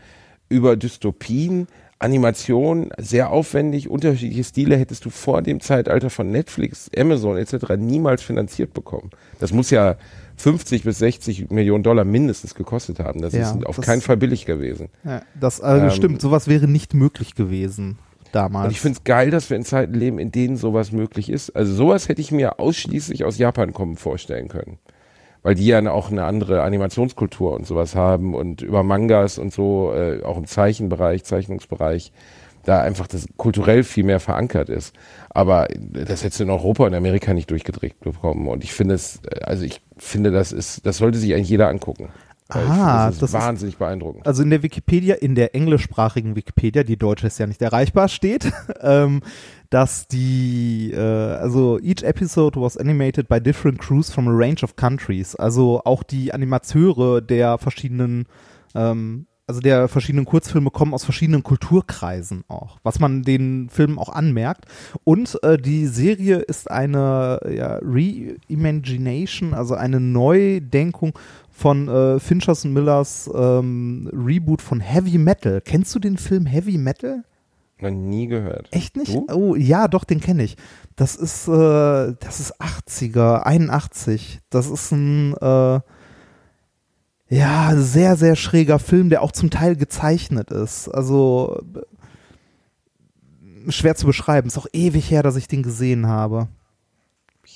über Dystopien, Animation, sehr aufwendig, unterschiedliche Stile hättest du vor dem Zeitalter von Netflix, Amazon etc. niemals finanziert bekommen. Das muss ja 50 bis 60 Millionen Dollar mindestens gekostet haben. Das Ja, ist auf das- keinen Fall billig gewesen. ja das also Ähm, stimmt, sowas wäre nicht möglich gewesen damals. Und ich finde es geil, dass wir in Zeiten leben, in denen sowas möglich ist. Also sowas hätte ich mir ausschließlich aus Japan kommen vorstellen können. Weil die ja auch eine andere Animationskultur und sowas haben und über Mangas und so, äh, auch im Zeichenbereich, Zeichnungsbereich, da einfach das kulturell viel mehr verankert ist. Aber das hättest du in Europa und Amerika nicht durchgedreht bekommen. Und ich finde es, äh, also ich finde, das ist, das sollte sich eigentlich jeder angucken. Ah, das ist das ist- wahnsinnig beeindruckend. also in der Wikipedia, in der englischsprachigen Wikipedia, die deutsche ist ja nicht erreichbar, steht, ähm, dass die, äh, also each episode was animated by different crews from a range of countries. Also auch die Animateure der verschiedenen, ähm, also der verschiedenen Kurzfilme kommen aus verschiedenen Kulturkreisen auch, was man den Filmen auch anmerkt. Und äh, die Serie ist eine ja, Reimagination, also eine Neudenkung von äh, Finchers und Millers ähm, Reboot von Heavy Metal. Kennst du den Film Heavy Metal? Noch nie gehört. Echt nicht? Du? Oh, ja, doch, den kenne ich. Das ist, äh, das ist 80er, 81. Das ist ein, äh, ja, sehr, sehr schräger Film, der auch zum Teil gezeichnet ist. Also, äh, schwer zu beschreiben. Ist auch ewig her, dass ich den gesehen habe.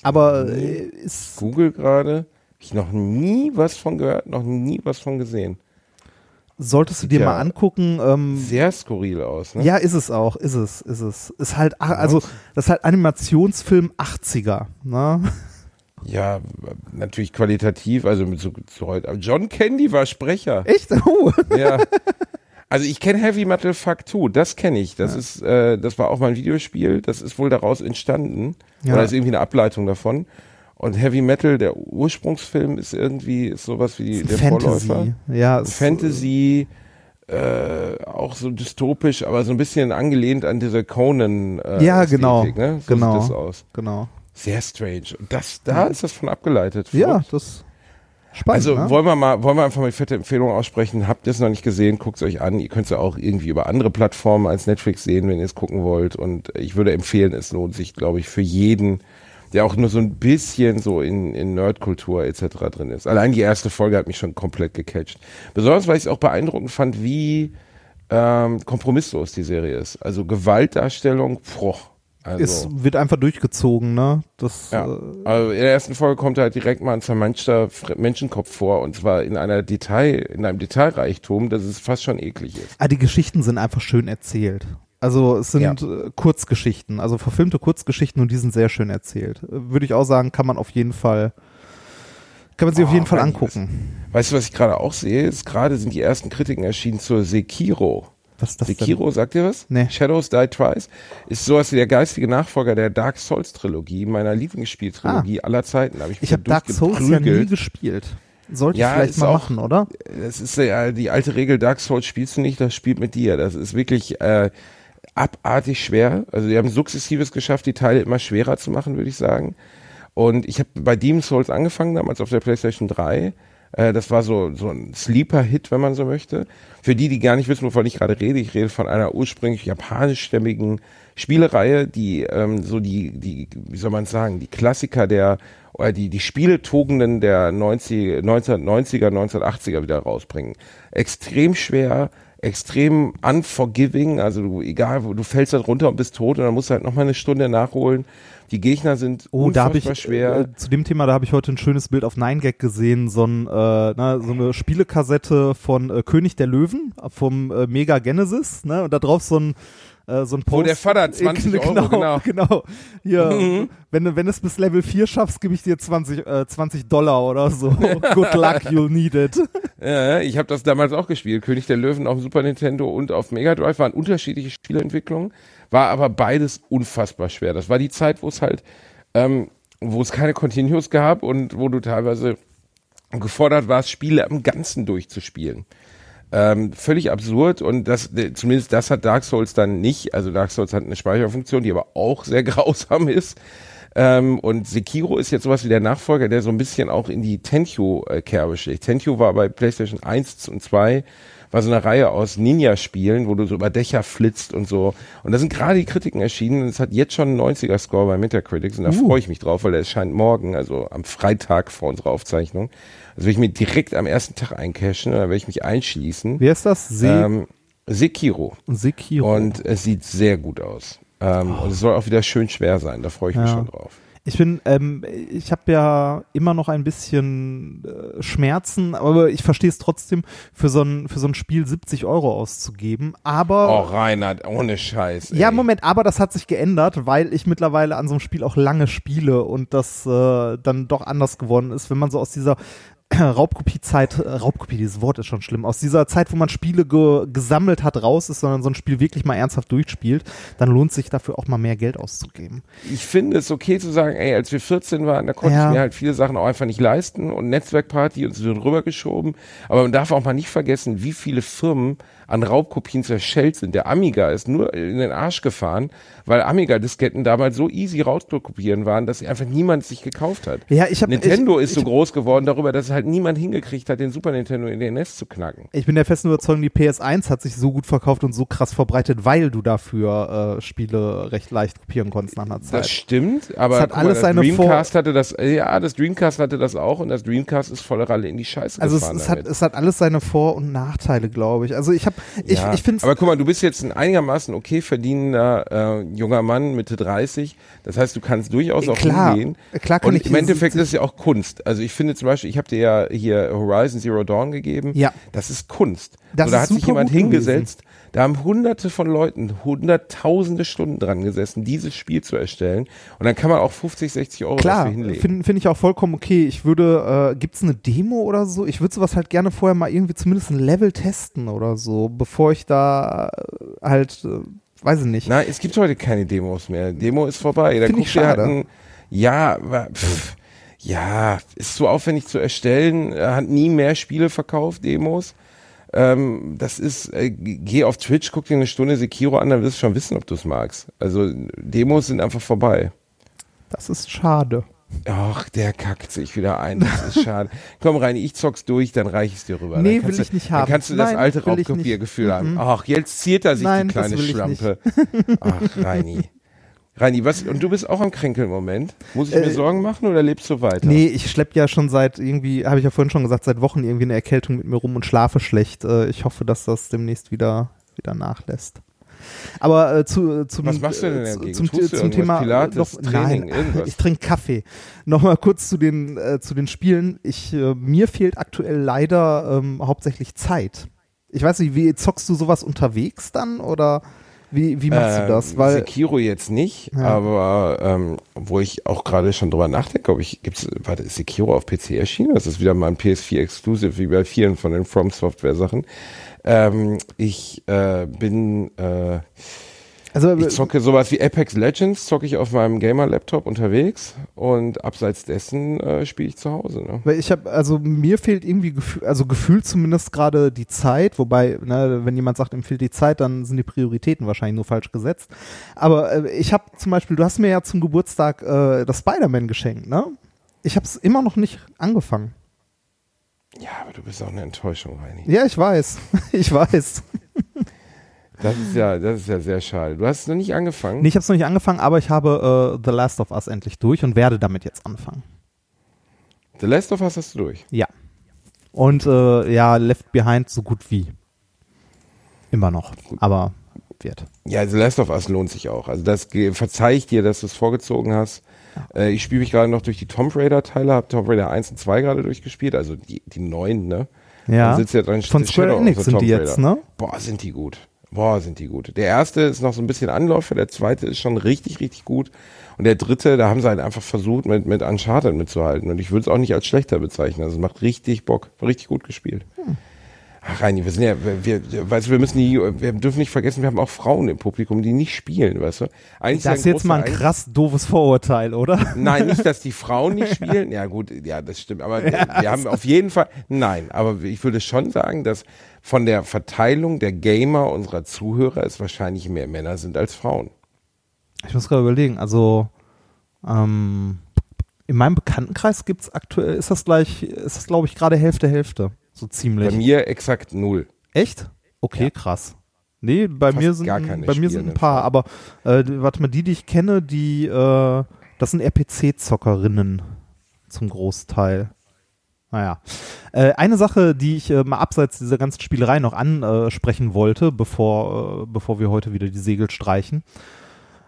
Aber äh, ist, Google gerade. Ich noch nie was von gehört, noch nie was von gesehen. Solltest du dir Ja. mal angucken. Ähm, Sehr skurril aus, ne? Ja, ist es auch, ist es, ist es. Ist halt, also, das ist halt Animationsfilm 80er, ne? Ja, natürlich qualitativ, also mit so, so heute. John Candy war Sprecher. Echt? Oh. Ja. Also ich kenne Heavy Metal Fuck 2, das kenne ich. Das ist, äh, das war auch mal ein Videospiel, das ist wohl daraus entstanden. Ja. Oder ist irgendwie eine Ableitung davon. Und Heavy Metal, der Ursprungsfilm, ist irgendwie ist sowas wie der Vorläufer. Ja, Fantasy, äh, auch so dystopisch, aber so ein bisschen angelehnt an diese Conan äh, Ja, Ästhetik, genau, Ne? So genau. sieht das aus. Genau. Sehr strange. Und das, da ist das von abgeleitet. Ja, Verrückt. das spannend. Also ne? wollen wir mal, wollen wir einfach mal die fette Empfehlung aussprechen. Habt ihr es noch nicht gesehen, guckt es euch an. Ihr könnt es ja auch irgendwie über andere Plattformen als Netflix sehen, wenn ihr es gucken wollt. Und ich würde empfehlen, es lohnt sich, glaube ich, für jeden, der auch nur so ein bisschen so in, in Nerdkultur etc. drin ist. Allein die erste Folge hat mich schon komplett gecatcht. Besonders, weil ich es auch beeindruckend fand, wie ähm, kompromisslos die Serie ist. Also Gewaltdarstellung, boah. Also, es wird einfach durchgezogen, ne? Das, ja. äh, Also in der ersten Folge kommt halt direkt mal ein zermanschter Menschenkopf vor und zwar in einer Detail, in einem Detailreichtum, dass es fast schon eklig ist. ah, die Geschichten sind einfach schön erzählt. Also es sind äh, Kurzgeschichten, also verfilmte Kurzgeschichten und die sind sehr schön erzählt. Äh, Würde ich auch sagen, kann man auf jeden Fall, kann man sich auf Oh, jeden Fall angucken. Weißt du, was ich gerade auch sehe? Ist gerade sind die ersten Kritiken erschienen zur Sekiro. Was ist das Sekiro, sagt ihr was? Nee. Shadows Die Twice ist sowas wie der geistige Nachfolger der Dark Souls Trilogie, meiner Lieblingsspieltrilogie aller Zeiten. Hab ich denn? Ich habe Dark Souls ja nie gespielt. Sollte Ja, ich vielleicht ist mal auch- machen, oder? Das ist ja die alte Regel, Dark Souls spielst du nicht, das spielt mit dir. Das ist wirklich äh, abartig schwer. Also die haben sukzessives geschafft, die Teile immer schwerer zu machen, würde ich sagen. Und ich habe bei Demon's Souls angefangen, damals auf der PlayStation 3. Äh, das war so, so ein Sleeper-Hit, wenn man so möchte. Für die, die gar nicht wissen, wovon ich gerade rede, ich rede von einer ursprünglich japanischstämmigen Spielereihe, die ähm, so die, die, wie soll man sagen, die Klassiker der, oder die, die Spieletugenden der 90, 1990er, 1980er wieder rausbringen. Extrem schwer, extrem unforgiving, also du, egal, wo du fällst halt runter und bist tot und dann musst du halt nochmal eine Stunde nachholen. Die Gegner sind Oh, da unfassbar ich schwer. Äh, zu dem Thema, da habe ich heute ein schönes Bild auf 9gag gesehen, so, ein, äh, na, so eine Spielekassette von äh, König der Löwen vom äh, Mega Genesis, ne? Und da drauf so ein äh, so ein Wo Post. der Vater 20 Äh, Euro, genau, genau. genau. Hier, Mhm. wenn, du- wenn du es bis Level 4 schaffst, gebe ich dir 20, äh, 20 Dollar oder so. Good luck, you'll need it. Ja, ich habe das damals auch gespielt. König der Löwen auf Super Nintendo und auf Mega Drive waren unterschiedliche Spieleentwicklungen, war aber beides unfassbar schwer. Das war die Zeit, wo es halt, ähm, wo es keine Continues gab und wo du teilweise gefordert warst, Spiele am Ganzen durchzuspielen. Ähm, völlig absurd und das, äh, zumindest das hat Dark Souls dann nicht. Also Dark Souls hat eine Speicherfunktion, die aber auch sehr grausam ist. Ähm, und Sekiro ist jetzt sowas wie der Nachfolger, der so ein bisschen auch in die Tenkyo-Kerbe steht. Tenkyo war bei PlayStation 1 und 2 war so eine Reihe aus Ninja-Spielen, wo du so über Dächer flitzt und so. Und da sind gerade die Kritiken erschienen. und Es hat jetzt schon einen 90er-Score bei Metacritics und da freue ich mich drauf, weil der erscheint morgen, also am Freitag vor unserer Aufzeichnung. Also will ich mir direkt am ersten Tag eincashen und dann werde ich mich einschließen. Wie heißt das? Se Ähm, Sekiro. Sekiro. Und es sieht sehr gut aus. Ähm, Und es soll auch wieder schön schwer sein. Da freue ich mich Ja. schon drauf. Ich bin, ähm, ich habe ja immer noch ein bisschen äh, Schmerzen, aber ich verstehe es trotzdem, für so ein für so ein Spiel 70 Euro auszugeben. Aber Oh, Reinhard, ohne Scheiß. ja, ey. Moment, aber das hat sich geändert, weil ich mittlerweile an so einem Spiel auch lange spiele und das äh, dann doch anders geworden ist, wenn man so aus dieser Raubkopie-Zeit, äh, Raubkopie, dieses Wort ist schon schlimm, aus dieser Zeit, wo man Spiele ge gesammelt hat, raus ist, sondern so ein Spiel wirklich mal ernsthaft durchspielt, dann lohnt sich dafür auch mal mehr Geld auszugeben. Ich finde es okay zu sagen, ey, als wir 14 waren, da konnte Ja. ich mir halt viele Sachen auch einfach nicht leisten und Netzwerkparty und so rübergeschoben. Aber man darf auch mal nicht vergessen, wie viele Firmen an Raubkopien zerschellt sind. Der Amiga ist nur in den Arsch gefahren, weil Amiga-Disketten damals so easy rauszukopieren waren, dass einfach niemand sich gekauft hat. Ja, ich habe Nintendo ich, ist so groß geworden darüber, dass es halt niemand hingekriegt hat, den Super Nintendo in den NES zu knacken. Ich bin der festen Überzeugung, die PS1 hat sich so gut verkauft und so krass verbreitet, weil du dafür äh, Spiele recht leicht kopieren konntest nach einer Zeit. Das stimmt, aber Es hat guck mal, alles das Dreamcast hatte das, ja, das Dreamcast hatte das auch und das Dreamcast ist voller Ralle in die Scheiße also es, gefahren es, hat, damit. es hat alles seine Vor- und Nachteile, glaube ich. Also ich habe, ich, ja, ich finde aber guck mal, du bist jetzt ein einigermaßen okay verdienender äh, junger Mann, Mitte 30. Das heißt, du kannst durchaus auch Klar, hingehen. klar kann und ich im Endeffekt 70 ist es ja auch Kunst. Also ich finde zum Beispiel, ich habe dir ja hier Horizon Zero Dawn gegeben. Ja. Das ist Kunst. Das so, da hat sich jemand hingesetzt. Da haben hunderte von Leuten, hunderttausende Stunden dran gesessen, dieses Spiel zu erstellen. Und dann kann man auch 50, 60 Euro Klar, dafür hinlegen. finde find ich auch vollkommen okay. Ich würde, äh, gibt es eine Demo oder so? Ich würde sowas halt gerne vorher mal irgendwie zumindest ein Level testen oder so, bevor ich da äh, halt, äh, weiß ich nicht. Nein, es gibt heute keine Demos mehr. Demo ist vorbei. Da guckt ihr halt ein, ja, pff, ja, ist so aufwendig zu erstellen, Er hat nie mehr Spiele verkauft, Demos. Ähm, das ist, äh, geh auf Twitch, guck dir eine Stunde Sekiro an, dann wirst du schon wissen, ob du es magst. Also Demos sind einfach vorbei. Das ist schade. Ach, der kackt sich wieder ein. Das ist schade. Komm rein, ich zock's durch, dann reich ich's dir rüber. Nee, dann kannst will ich du, nicht Dann haben. kannst du das Nein, alte will ich Raubkopiergefühl nicht. haben. Mhm. Ach, jetzt ziert er sich Nein, die das kleine ich nicht. Schlampe. Ach, Reini. Reini, was, und du bist auch am Kränkeln im Moment. Muss ich mir Äh, Sorgen machen oder lebst du weiter? Nee, ich schlepp ja schon seit irgendwie, habe ich ja vorhin schon gesagt, seit Wochen irgendwie eine Erkältung mit mir rum und schlafe schlecht. Äh, ich hoffe, dass das demnächst wieder, wieder nachlässt. Aber äh, zu, äh, zum, Was machst du denn äh, dagegen? zum, Tust zum? Thema Pilates, noch, Training, nein, irgendwas? ich trinke Kaffee. Nochmal kurz zu den äh, zu den Spielen. Ich äh, mir fehlt aktuell leider ähm, hauptsächlich Zeit. Ich weiß nicht, wie zockst du sowas unterwegs dann oder wie wie machst du das? Ähm, Weil Sekiro jetzt nicht, Ja. aber ähm, wo ich auch gerade schon drüber nachdenke, ob ich, gibt's, warte, ist Sekiro auf PC erschienen? Das ist wieder mal ein PS4 Exclusive, wie bei vielen von den From Software Sachen. Ähm, ich äh, bin, äh, also ich zocke sowas wie Apex Legends, zocke ich auf meinem Gamer-Laptop unterwegs und abseits dessen äh, spiele ich zu Hause. Ne? Weil ich habe, also mir fehlt irgendwie, gefühl, also gefühlt zumindest gerade die Zeit, wobei, ne, wenn jemand sagt, ihm fehlt die Zeit, dann sind die Prioritäten wahrscheinlich nur falsch gesetzt. Aber äh, ich habe zum Beispiel, du hast mir ja zum Geburtstag äh, das Spider-Man geschenkt, ne? Ich habe es immer noch nicht angefangen. Ja, aber du bist auch eine Enttäuschung, Reini. Ja, ich weiß, ich weiß. Das ist ja, das ist ja sehr schade. Du hast es noch nicht angefangen. Nee, ich habe es noch nicht angefangen, aber ich habe äh, The Last of Us endlich durch und werde damit jetzt anfangen. The Last of Us hast du durch. Ja. Und äh, ja, Left Behind so gut wie. Immer noch. Aber wird. Ja, The Last of Us lohnt sich auch. Also das verzeih ich dir, dass du es vorgezogen hast. Äh, ich spiele mich gerade noch durch die Tomb Raider Teile, habe Tomb Raider 1 und 2 gerade durchgespielt, also die, die neuen, ne? Ja. Dann sitzt ja dran, Von Square Enix sind die Tomb jetzt, Raider. ne? Boah, sind die gut. Boah, sind die gut. Der erste ist noch so ein bisschen Anläufer, der zweite ist schon richtig, richtig gut. Und der dritte, da haben sie halt einfach versucht, mit, mit Uncharted mitzuhalten. Und ich würde es auch nicht als schlechter bezeichnen. Also es macht richtig Bock. Richtig gut gespielt. Hm. Ach, Reini, wir sind ja, wir, wir, weißt du, wir müssen nie, wir dürfen nicht vergessen, wir haben auch Frauen im Publikum, die nicht spielen, weißt du? Eigentlich Das ist jetzt mal ein krass doofes Vorurteil, oder? Nein, nicht, dass die Frauen nicht spielen. Ja, gut, ja, das stimmt. Aber wir, wir haben auf jeden Fall, nein, aber ich würde schon sagen, dass von der Verteilung der Gamer unserer Zuhörer es wahrscheinlich mehr Männer sind als Frauen. Ich muss gerade überlegen, also ähm, in meinem Bekanntenkreis gibt's aktuell, ist das gleich, ist das glaube ich gerade Hälfte, Hälfte. So ziemlich. Bei mir exakt null. Echt? Okay, Ja. krass. Nee, bei Fast mir sind gar keine bei mir sind ein paar, aber äh, warte mal, die, die ich kenne, die äh, das sind RPC-Zockerinnen zum Großteil. Naja. Äh, eine Sache, die ich äh, mal abseits dieser ganzen Spielerei noch ansprechen wollte, bevor, äh, bevor wir heute wieder die Segel streichen.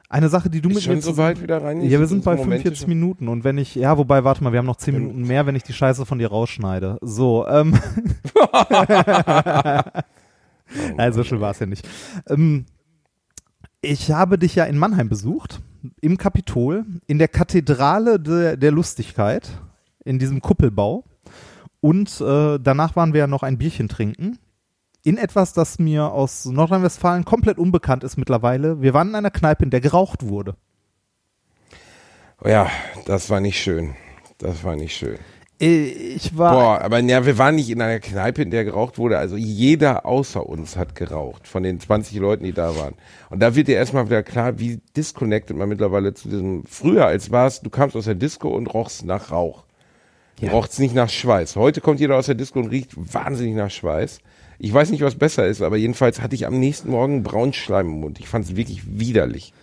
Eine Sache, die du Ist mit schon mir so weit wieder rein? ja, wir sind bei unsere Momente 45 Minuten und wenn ich, ja, wobei, warte mal, wir haben noch 10 Ja, Minuten mehr, wenn ich die Scheiße von dir rausschneide. So, ähm. schon- Nein, so schlimm war es ja nicht. Ähm, ich habe dich ja in Mannheim besucht, im Kapitol, in der Kathedrale de, der Lustigkeit, in diesem Kuppelbau. Und äh, danach waren wir ja noch ein Bierchen trinken. In etwas, das mir aus Nordrhein-Westfalen komplett unbekannt ist mittlerweile. Wir waren in einer Kneipe, in der geraucht wurde. Oh Ja, das war nicht schön. Das war nicht schön. Äh, Ich war. Boah, aber ja, wir waren nicht in einer Kneipe, in der geraucht wurde. Also jeder außer uns hat geraucht, von den 20 Leuten, die da waren. Und da wird dir erstmal wieder klar, wie disconnected man mittlerweile zu diesem, früher als war es, du kamst aus der Disco und rochst nach Rauch. Ja. Rocht's nicht nach Schweiß. Heute kommt jeder aus der Disco und riecht wahnsinnig nach Schweiß. Ich weiß nicht, was besser ist, aber jedenfalls hatte ich am nächsten Morgen braunen Schleim im Mund. Ich fand es wirklich widerlich.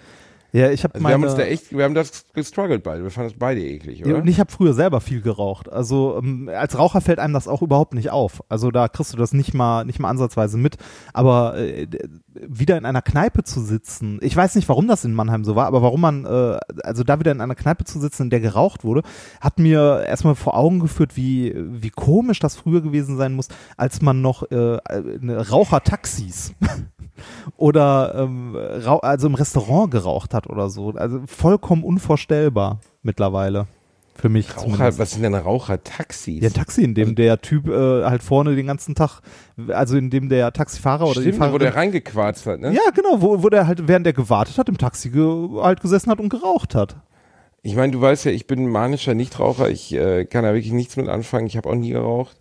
Ja, ich habe also wir haben uns da echt, wir haben das gestruggelt beide. Wir fanden es beide eklig, oder? Ja, und ich habe früher selber viel geraucht. Also ähm, als Raucher fällt einem das auch überhaupt nicht auf. Also da kriegst du das nicht mal, nicht mal ansatzweise mit. Aber äh, wieder in einer Kneipe zu sitzen, ich weiß nicht, warum das in Mannheim so war, aber warum man, äh, also da wieder in einer Kneipe zu sitzen, in der geraucht wurde, hat mir erstmal vor Augen geführt, wie wie komisch das früher gewesen sein muss, als man noch äh, Rauchertaxis oder ähm, also im Restaurant geraucht hat oder so. Also vollkommen unvorstellbar mittlerweile. Für mich. Raucher, was sind denn Rauchertaxis? Ja, ein Taxi, in dem also, der Typ äh, halt vorne den ganzen Tag, also in dem der Taxifahrer oder Stimmt, die Fahrerin, wo der reingequarzt hat, ne? Ja, genau, wo, wo der halt, während er gewartet hat, im Taxi ge halt gesessen hat und geraucht hat. Ich meine, du weißt ja, ich bin manischer Nichtraucher, ich äh, kann da wirklich nichts mit anfangen, ich habe auch nie geraucht.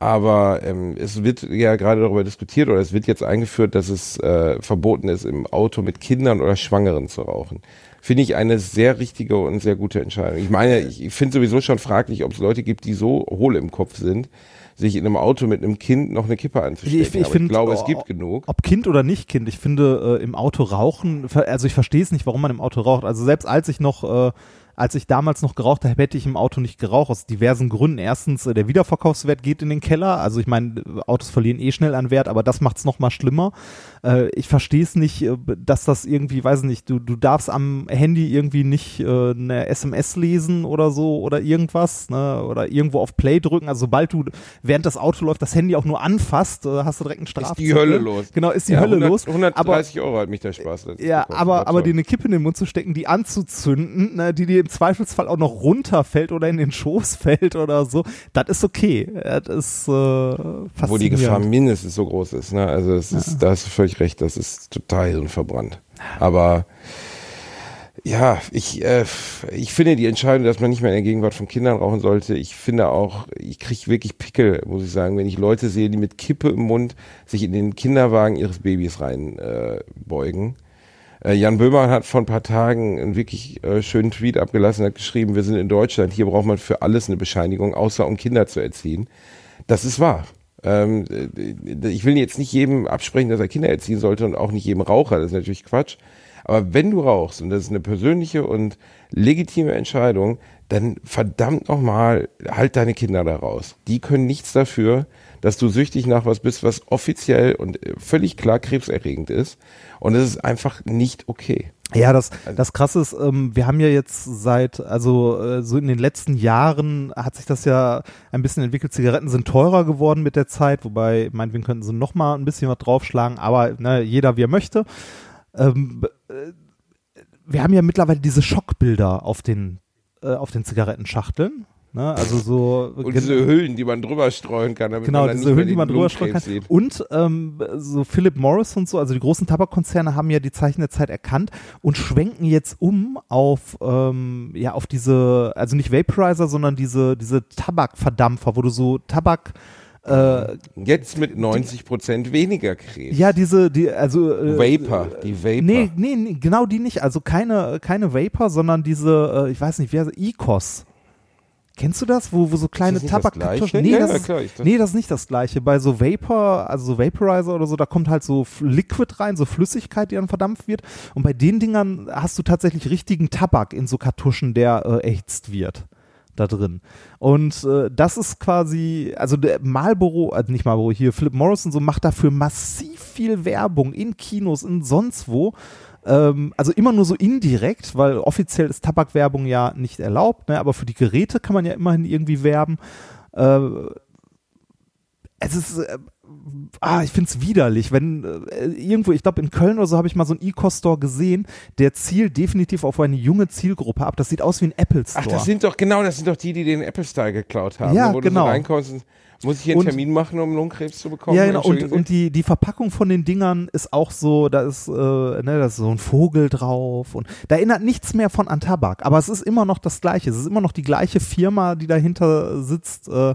Aber ähm, es wird ja gerade darüber diskutiert oder es wird jetzt eingeführt, dass es äh, verboten ist, im Auto mit Kindern oder Schwangeren zu rauchen. Finde ich eine sehr richtige und sehr gute Entscheidung. Ich meine, ich, ich finde sowieso schon fraglich, ob es Leute gibt, die so hohl im Kopf sind, sich in einem Auto mit einem Kind noch eine Kippe anzustecken. Ich, ich, find, ich glaube, es oh, gibt genug. Ob Kind oder nicht Kind, ich finde äh, im Auto rauchen, also ich verstehe es nicht, warum man im Auto raucht. Also selbst als ich noch äh, als ich damals noch geraucht habe, hätte ich im Auto nicht geraucht, aus diversen Gründen. Erstens, äh, der Wiederverkaufswert geht in den Keller. Also ich meine, Autos verlieren eh schnell an Wert, aber das macht es nochmal schlimmer. Äh, ich verstehe es nicht, äh, dass das irgendwie, weiß nicht, du, du darfst am Handy irgendwie nicht äh, eine SMS lesen oder so oder irgendwas, ne? Oder irgendwo auf Play drücken. Also sobald du während das Auto läuft, das Handy auch nur anfasst, äh, hast du direkt einen Strafzettel. Ist die Hölle los. Genau, ist die ja, Hölle 100, los. 130 aber, Euro hat mich der Spaß. Ja, aber, aber dir eine Kippe in den Mund zu stecken, die anzuzünden, ne, die dir im Zweifelsfall auch noch runterfällt oder in den Schoß fällt oder so, das ist okay. Das ist äh, Wo die Gefahr mindestens so groß ist. Ne? Also ja. ist, da hast du völlig recht, das ist total hirnverbrannt. Aber ja, ich, äh, ich finde die Entscheidung, dass man nicht mehr in der Gegenwart von Kindern rauchen sollte, ich finde auch, ich kriege wirklich Pickel, muss ich sagen, wenn ich Leute sehe, die mit Kippe im Mund sich in den Kinderwagen ihres Babys reinbeugen. Äh, äh, Jan Böhmer hat vor ein paar Tagen einen wirklich äh, schönen Tweet abgelassen, hat geschrieben, wir sind in Deutschland, hier braucht man für alles eine Bescheinigung, außer um Kinder zu erziehen. Das ist wahr. Ähm, äh, ich will jetzt nicht jedem absprechen, dass er Kinder erziehen sollte und auch nicht jedem Raucher, das ist natürlich Quatsch. Aber wenn du rauchst, und das ist eine persönliche und legitime Entscheidung, dann verdammt nochmal, halt deine Kinder da raus. Die können nichts dafür, dass du süchtig nach was bist, was offiziell und äh, völlig klar krebserregend ist. Und es ist einfach nicht okay. Ja, das, das krasse ist, ähm, wir haben ja jetzt seit, also äh, so in den letzten Jahren hat sich das ja ein bisschen entwickelt. Zigaretten sind teurer geworden mit der Zeit, wobei, meinetwegen könnten sie noch mal ein bisschen was draufschlagen, aber ne, jeder wie er möchte. Ähm, äh, wir haben ja mittlerweile diese Schockbilder auf den, äh, auf den Zigarettenschachteln. Ne? Also so und diese Hüllen, die man drüber streuen kann, damit genau, man diese Hüllen, die man drüber streuen kann. Sieht. Und ähm, so Philip Morris und so, also die großen Tabakkonzerne haben ja die Zeichen der Zeit erkannt und schwenken jetzt um auf ähm, ja auf diese, also nicht Vaporizer, sondern diese diese Tabakverdampfer, wo du so Tabak äh, Jetzt mit 90 Prozent weniger Krebs. Ja, diese, die, also. Äh, Vapor, die Vapor. Nee, nee, genau die nicht. Also keine, keine Vapor, sondern diese, äh, ich weiß nicht, wie heißt ECOS. Kennst du das, wo, wo so kleine Tabakkartuschen? Nee, ja, das ist, nee, das ist nicht das gleiche. Bei so Vapor, also so Vaporizer oder so, da kommt halt so Liquid rein, so Flüssigkeit, die dann verdampft wird. Und bei den Dingern hast du tatsächlich richtigen Tabak in so Kartuschen, der äh, erhitzt wird da drin. Und äh, das ist quasi, also der Marlboro, also nicht Marlboro, hier Philip Morrison so macht dafür massiv viel Werbung in Kinos, in sonst wo. Ähm, also immer nur so indirekt, weil offiziell ist Tabakwerbung ja nicht erlaubt, ne? aber für die Geräte kann man ja immerhin irgendwie werben. Äh, es ist, äh, ah, ich finde es widerlich, wenn äh, irgendwo, ich glaube in Köln oder so habe ich mal so einen E-Cost-Store gesehen, der zielt definitiv auf eine junge Zielgruppe ab. Das sieht aus wie ein Apple Store. Ach, das sind doch, genau, das sind doch die, die den Apple Style geklaut haben. Ja, wo genau. Du so reinkommst und muss ich hier einen und, Termin machen, um Lungenkrebs zu bekommen? Ja, genau. Und, und die, die Verpackung von den Dingern ist auch so, da ist, äh, ne, da ist so ein Vogel drauf und da erinnert nichts mehr von an Tabak. Aber es ist immer noch das Gleiche. Es ist immer noch die gleiche Firma, die dahinter sitzt. Äh,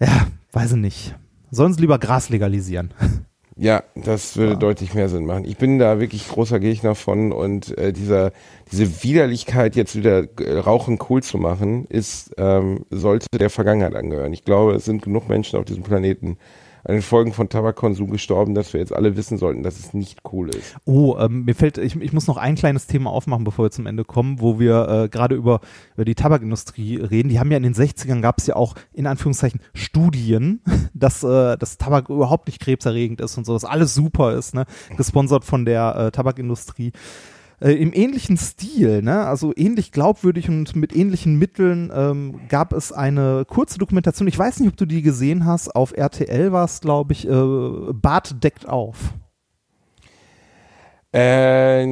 ja, weiß ich nicht. Sollen sie lieber Gras legalisieren? Ja, das würde deutlich mehr Sinn machen. Ich bin da wirklich großer Gegner von und äh, dieser diese Widerlichkeit jetzt wieder äh, Rauchen cool zu machen, ist ähm, sollte der Vergangenheit angehören. Ich glaube, es sind genug Menschen auf diesem Planeten, an den Folgen von Tabakkonsum gestorben, dass wir jetzt alle wissen sollten, dass es nicht cool ist. Oh, ähm, mir fällt, ich, ich muss noch ein kleines Thema aufmachen, bevor wir zum Ende kommen, wo wir äh, gerade über, über die Tabakindustrie reden. Die haben ja in den 60ern gab es ja auch in Anführungszeichen Studien, dass, äh, dass Tabak überhaupt nicht krebserregend ist und so, dass alles super ist, ne? Gesponsert von der äh, Tabakindustrie äh, im ähnlichen Stil, ne? also ähnlich glaubwürdig und mit ähnlichen Mitteln ähm, gab es eine kurze Dokumentation, ich weiß nicht, ob du die gesehen hast, auf RTL war es, glaube ich, äh, Bart deckt auf. Äh,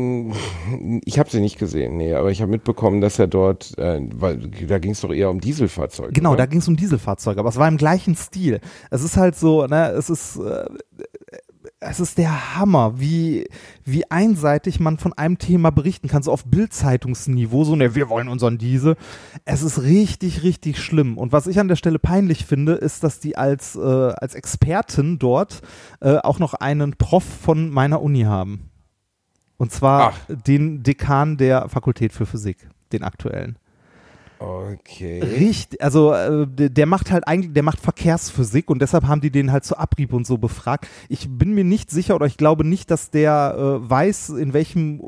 ich habe sie nicht gesehen, nee, aber ich habe mitbekommen, dass er dort, äh, weil da ging es doch eher um Dieselfahrzeuge. Genau, oder? da ging es um Dieselfahrzeuge, aber es war im gleichen Stil. Es ist halt so, ne, es ist, äh, es ist der Hammer, wie, wie einseitig man von einem Thema berichten kann, so auf Bildzeitungsniveau, so, ne, wir wollen unseren Diese. Es ist richtig, richtig schlimm. Und was ich an der Stelle peinlich finde, ist, dass die als, äh, als Expertin dort äh, auch noch einen Prof von meiner Uni haben. Und zwar Ach. den Dekan der Fakultät für Physik, den aktuellen. Okay. Richtig, also äh, der, macht halt eigentlich, der macht Verkehrsphysik und deshalb haben die den halt zu Abrieb und so befragt. Ich bin mir nicht sicher oder ich glaube nicht, dass der äh, weiß, in welchem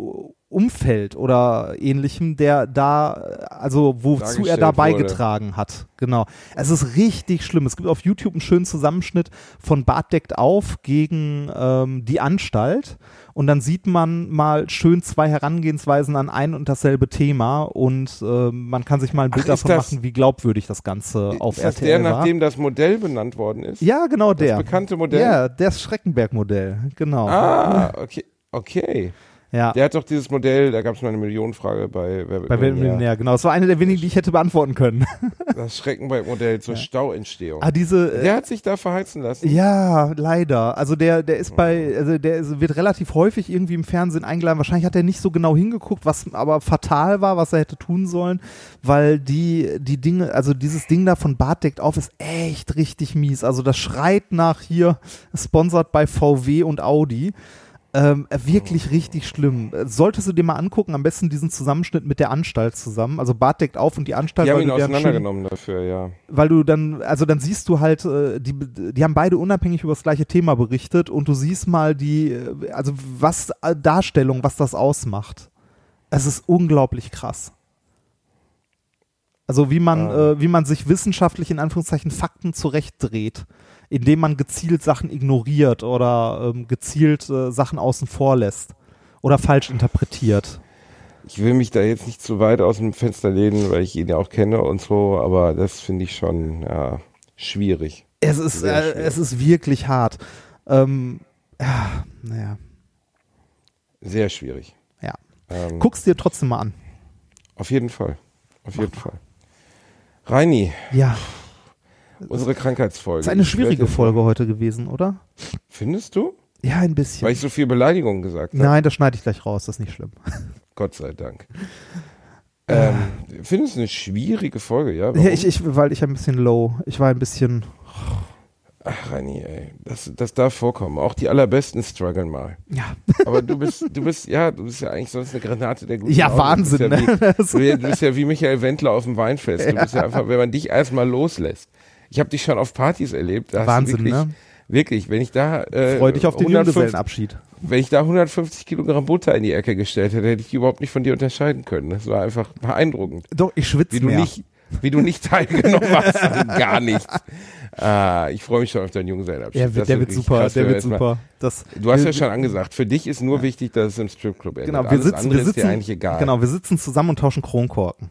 Umfeld oder ähnlichem der da, also wozu er da Dargestellt wurde. beigetragen hat. Genau. Es ist richtig schlimm. Es gibt auf YouTube einen schönen Zusammenschnitt von Bart deckt auf gegen ähm, die Anstalt und dann sieht man mal schön zwei Herangehensweisen an ein und dasselbe Thema und ähm, man kann sich mal ein Bild Ach, ist davon das- machen, wie glaubwürdig das Ganze auf ist das RTL der, war. nachdem das Modell benannt worden ist? ja, genau der. Das bekannte Modell? Ja, das Schreckenberg-Modell, genau. Ah, okay. Okay. Ja. Der hat doch dieses Modell, da gab es mal eine Millionenfrage bei Wer wird bei Millionär. Genau. Das war eine der wenigen, die ich hätte beantworten können. Das Schreckenberg-Modell zur Stauentstehung. ah, diese, äh, Der hat sich da verheizen lassen. Ja, leider. Also der, der ist bei, also der ist, wird relativ häufig irgendwie im Fernsehen eingeladen. Wahrscheinlich hat er nicht so genau hingeguckt, was aber fatal war, was er hätte tun sollen, weil die, die Dinge, also dieses Ding da von Bart deckt auf ist echt richtig mies. Also das schreit nach hier, sponsert bei VW und Audi. Ähm, wirklich richtig schlimm. Äh, Solltest du dir mal angucken, am besten diesen Zusammenschnitt mit der Anstalt zusammen. Also Bart deckt auf und die Anstalt, Die haben ihn auseinandergenommen dafür, ja. weil du dann, also dann siehst du halt, äh, die, die haben beide unabhängig über das gleiche Thema berichtet und du siehst mal die, äh, also was äh, Darstellung, was das ausmacht. Es ist unglaublich krass. Also wie man, Ah. äh, wie man sich wissenschaftlich in Anführungszeichen Fakten zurechtdreht, indem man gezielt Sachen ignoriert oder ähm, gezielt äh, Sachen außen vor lässt oder falsch interpretiert. Ich will mich da jetzt nicht zu weit aus dem Fenster lehnen, weil ich ihn ja auch kenne und so, aber das finde ich schon ja, schwierig. Es ist, äh, schwierig. es ist wirklich hart. Ähm, ja, naja, Sehr schwierig. ja. Ähm, Guck's dir trotzdem mal an. Auf jeden Fall. Auf jeden Fall. Reini, Ja, unsere Krankheitsfolge. ist eine schwierige Folge heute gewesen, oder? Findest du? Ja, ein bisschen. Weil ich so viel Beleidigung gesagt habe. Nein, das schneide ich gleich raus, das ist nicht schlimm. Gott sei Dank. Ähm, findest du eine schwierige Folge, ja? Warum? Ja, ich, ich, weil ich ein bisschen low. Ich war ein bisschen. Ach, Reini, ey. Das, das darf vorkommen. Auch die allerbesten strugglen mal. Ja, Aber du bist, du bist, ja, du bist ja eigentlich sonst eine Granate der guten ja Laune. Wahnsinn. Du bist ja, Ne? wie, du, bist- du bist ja wie Michael Wendler auf dem Weinfest. Du bist ja einfach, wenn man dich erstmal loslässt. Ich habe dich schon auf Partys erlebt. Wahnsinn, wirklich, ne? Wirklich, wenn ich da äh, Freu dich auf den 150 Junggesellenabschied. wenn ich da 150 Kilogramm Butter in die Ecke gestellt hätte, hätte ich die überhaupt nicht von dir unterscheiden können. Das war einfach beeindruckend. Doch, ich schwitze Wie du mehr. nicht, wie du nicht teilgenommen hast an gar nichts. Ah, ich freue mich schon auf deinen Junggesellenabschied. Ja, wird, der wird super, krass, der wird super. Das, Du hast wir, ja schon angesagt, für dich ist nur wichtig, dass es im Stripclub endet. Genau, wir Alles sitzen, wir ist dir sitzen, eigentlich egal. genau, wir sitzen zusammen und tauschen Kronkorken.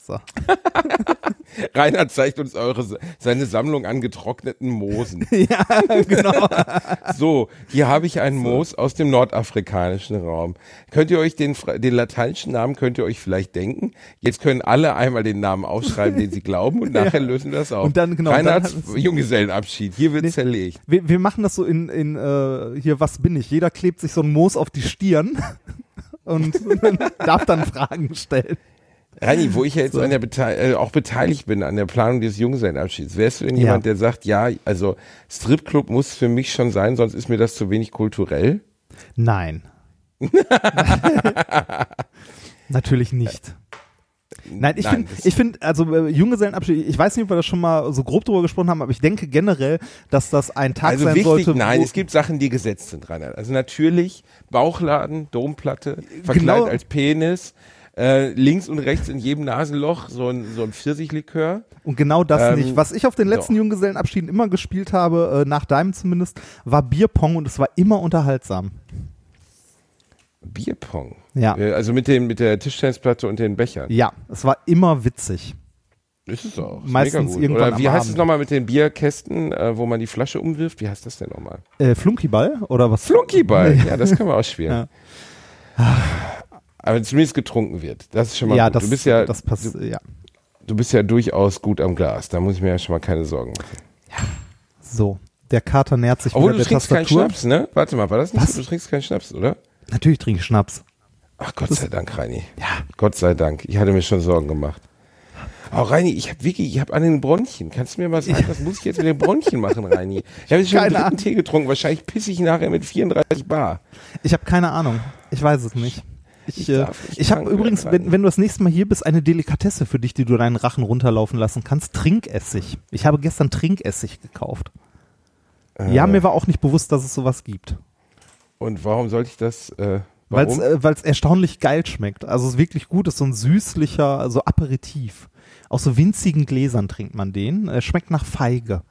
So. Reinhard zeigt uns eure, seine Sammlung an getrockneten Moosen. ja, genau. So, hier habe ich einen Moos aus dem nordafrikanischen Raum. Könnt ihr euch den, den lateinischen Namen könnt ihr euch vielleicht denken? Jetzt können alle einmal den Namen aufschreiben, den sie glauben und nachher lösen wir das auf. Und dann, genau, Reinhards Junggesellenabschied. Hier wird Nee. zerlegt. Wir, wir machen das so in, in äh, hier, was bin ich? Jeder klebt sich so ein Moos auf die Stirn und darf dann Fragen stellen. Reini, wo ich ja jetzt So. an der Bete äh, auch beteiligt bin an der Planung des Jungsellenabschieds, wärst du denn jemand, Ja. der sagt, ja, also Stripclub muss für mich schon sein, sonst ist mir das zu wenig kulturell? Nein. Natürlich nicht. Nein, ich finde, ich finde, also äh, Junggesellenabschied, ich weiß nicht, ob wir das schon mal so grob drüber gesprochen haben, aber ich denke generell, dass das ein Tag Also sein wichtig, sollte. nein, es gibt Sachen, die gesetzt sind, Reinhard. Also natürlich Bauchladen, Domplatte, verkleidet Genau. als Penis, äh, links und rechts in jedem Nasenloch so ein, so ein Pfirsichlikör. und genau das ähm, nicht. Was ich auf den letzten so. Junggesellenabschieden immer gespielt habe, äh, nach deinem zumindest, war Bierpong und es war immer unterhaltsam. Bierpong. Ja. Äh, Also mit, den, mit der Tischtennisplatte und den Bechern. Ja, es war immer witzig. Ist es auch. Ist Meistens irgendwann Oder wie heißt es Abend. nochmal mit den Bierkästen, äh, wo man die Flasche umwirft? Wie heißt das denn nochmal? Äh, Flunkyball oder was? Flunkyball. Ja, das können wir auch spielen. Ja. Aber zumindest getrunken wird. Das ist schon mal Ja, gut. das, du bist ja, das passt, du, ja. du bist ja durchaus gut am Glas. Da muss ich mir ja schon mal keine Sorgen machen. So, der Kater nähert sich Obwohl wieder du der trinkst keinen Tastatur. Schnaps, ne? Warte mal, war das nicht Was? so? Du trinkst keinen Schnaps, oder? Natürlich trinke ich Schnaps. Ach Gott sei Dank, Reini. Ja. Gott sei Dank. Ich hatte mir schon Sorgen gemacht. Oh, Reini, ich habe wirklich, ich habe an den Bronchien. Kannst du mir mal sagen, was muss ich jetzt mit den Bronchien machen, Reini? Ich habe jetzt schon einen. Tee getrunken. Wahrscheinlich pisse ich nachher mit 34 Bar. Ich habe keine Ahnung. Ich weiß es nicht. Ich, Ich äh, ich habe übrigens, wenn, wenn du das nächste Mal hier bist, eine Delikatesse für dich, die du deinen Rachen runterlaufen lassen kannst. Trinkessig. Ich habe gestern Trinkessig gekauft. Ja, Äh, mir war auch nicht bewusst, dass es sowas gibt. Und warum sollte ich das, äh, Weil es äh, erstaunlich geil schmeckt. Also es ist wirklich gut, ist so ein süßlicher, so Aperitif. Aus so winzigen Gläsern trinkt man den. Er schmeckt nach Feige.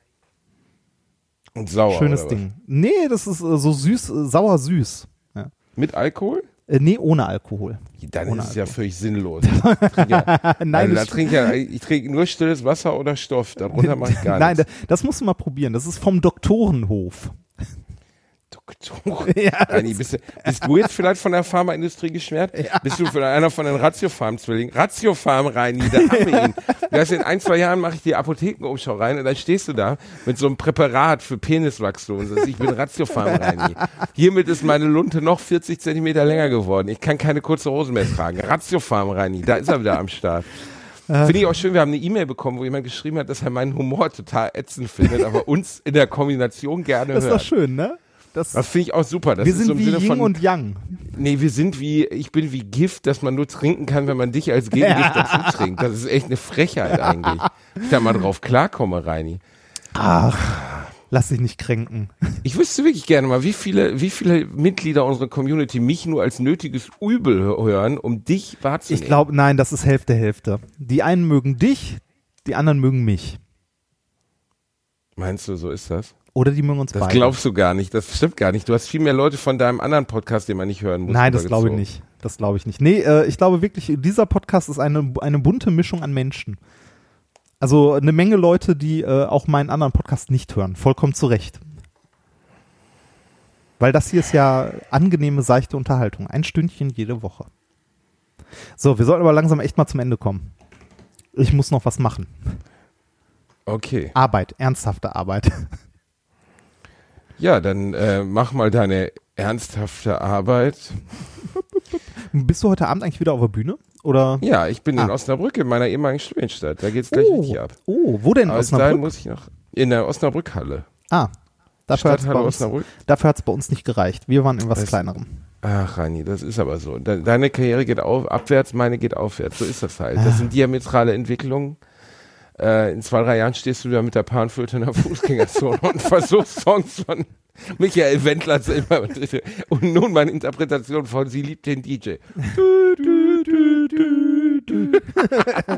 Und sauer. Schönes oder was? Ding. Nee, das ist äh, so süß, äh, sauer süß. Ja. Mit Alkohol? Äh, nee, ohne Alkohol. Dann Ohne ist es ja völlig sinnlos. Ich trinke ja, Nein, also, trinke ja, ich trinke nur stilles Wasser oder Stoff. Darunter mache ich gar Nein, nichts. da- das musst du mal probieren. Das ist vom Doktorenhof. Doktor. Ja, Reini, bist, du, bist du jetzt vielleicht von der Pharmaindustrie geschwärzt? Bist du einer von den Ratiofarm-Zwillingen? Ratiofarm, Reini, da haben wir ihn. Du hast in ein, zwei Jahren mache ich die Apothekenumschau rein und dann stehst du da mit so einem Präparat für Peniswachstum und sagst, ich bin Ratiofarm, Reini. Hiermit ist meine Lunte noch 40 Zentimeter länger geworden. Ich kann keine kurze Hosen mehr tragen. Ratiofarm, Reini, da ist er wieder am Start. Finde ich auch schön, wir haben eine E-Mail bekommen, wo jemand geschrieben hat, dass er meinen Humor total ätzend findet, aber uns in der Kombination gerne Das ist hört. doch schön, ne? Das, Das finde ich auch super. Das wir sind so wie Sinne Yin von, und Yang. nee, wir sind wie, ich bin wie Gift, das man nur trinken kann, wenn man dich als Gegengift dazu trinkt. Das ist echt eine Frechheit eigentlich. Ich da mal drauf klarkomme, Reini. Ach, lass dich nicht kränken. Ich wüsste wirklich gerne mal, wie viele, wie viele Mitglieder unserer Community mich nur als nötiges Übel hören, um dich wahrzunehmen. Ich glaube, nein, das ist Hälfte, Hälfte. Die einen mögen dich, die anderen mögen mich. Meinst du, so ist das? Oder die mögen uns Das beide. glaubst du gar nicht. Das stimmt gar nicht. Du hast viel mehr Leute von deinem anderen Podcast, den man nicht hören muss. Nein, das glaube ich nicht. Das glaube ich nicht. Nee, äh, ich glaube wirklich, dieser Podcast ist eine, eine bunte Mischung an Menschen. Also eine Menge Leute, die äh, auch meinen anderen Podcast nicht hören. Vollkommen zu Recht. Weil das hier ist ja angenehme, seichte Unterhaltung. Ein Stündchen jede Woche. So, wir sollten aber langsam echt mal zum Ende kommen. Ich muss noch was machen. Okay. Arbeit, ernsthafte Arbeit. Ja, dann äh, mach mal deine ernsthafte Arbeit. Bist du heute Abend eigentlich wieder auf der Bühne? Oder? Ja, ich bin in Ah. Osnabrück, in meiner ehemaligen Studienstadt. Da geht's gleich oh, richtig ab. oh, wo denn in dahin Osnabrück? muss ich noch in der Osnabrück-Halle. Ah, dafür hat es bei, uns- Osnabrück. dafür hat's bei uns nicht gereicht. Wir waren in was Das- Kleinerem. Ach, Rani, das ist aber so. De deine Karriere geht auf, abwärts, meine geht aufwärts. So ist das halt. Ah. Das sind diametrale Entwicklungen. Äh, in zwei, drei Jahren stehst du wieder mit der Panflöte in der Fußgängerzone und versuchst Songs von Michael Wendler zu immer. Und nun meine Interpretation von Sie liebt den DJ. Du, du.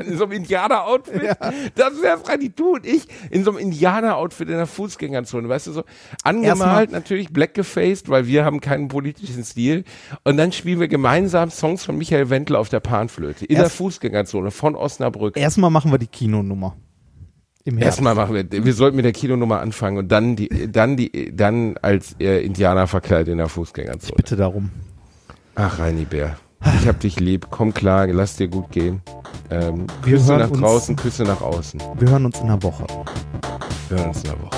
In so einem Indianer-Outfit. Das ist ja Freddy, du und ich in so einem Indianer-Outfit in der Fußgängerzone. Weißt du, so angemalt natürlich, black gefaced, weil wir haben keinen politischen Stil. Und dann spielen wir gemeinsam Songs von Michael Wendler auf der Panflöte in der Erst- Fußgängerzone von Osnabrück. Erstmal machen wir die Kinonummer. Erstmal machen wir, wir sollten mit der Kinonummer anfangen und dann die, dann die, dann als äh, Indianer verkleidet in der Fußgängerzone. Bitte darum. Ach, Reini Bär. Ich hab dich lieb. Komm klar, lass dir gut gehen. Ähm, Küsse nach uns, draußen, Küsse nach außen. Wir hören uns in einer Woche. Wir hören uns in einer Woche.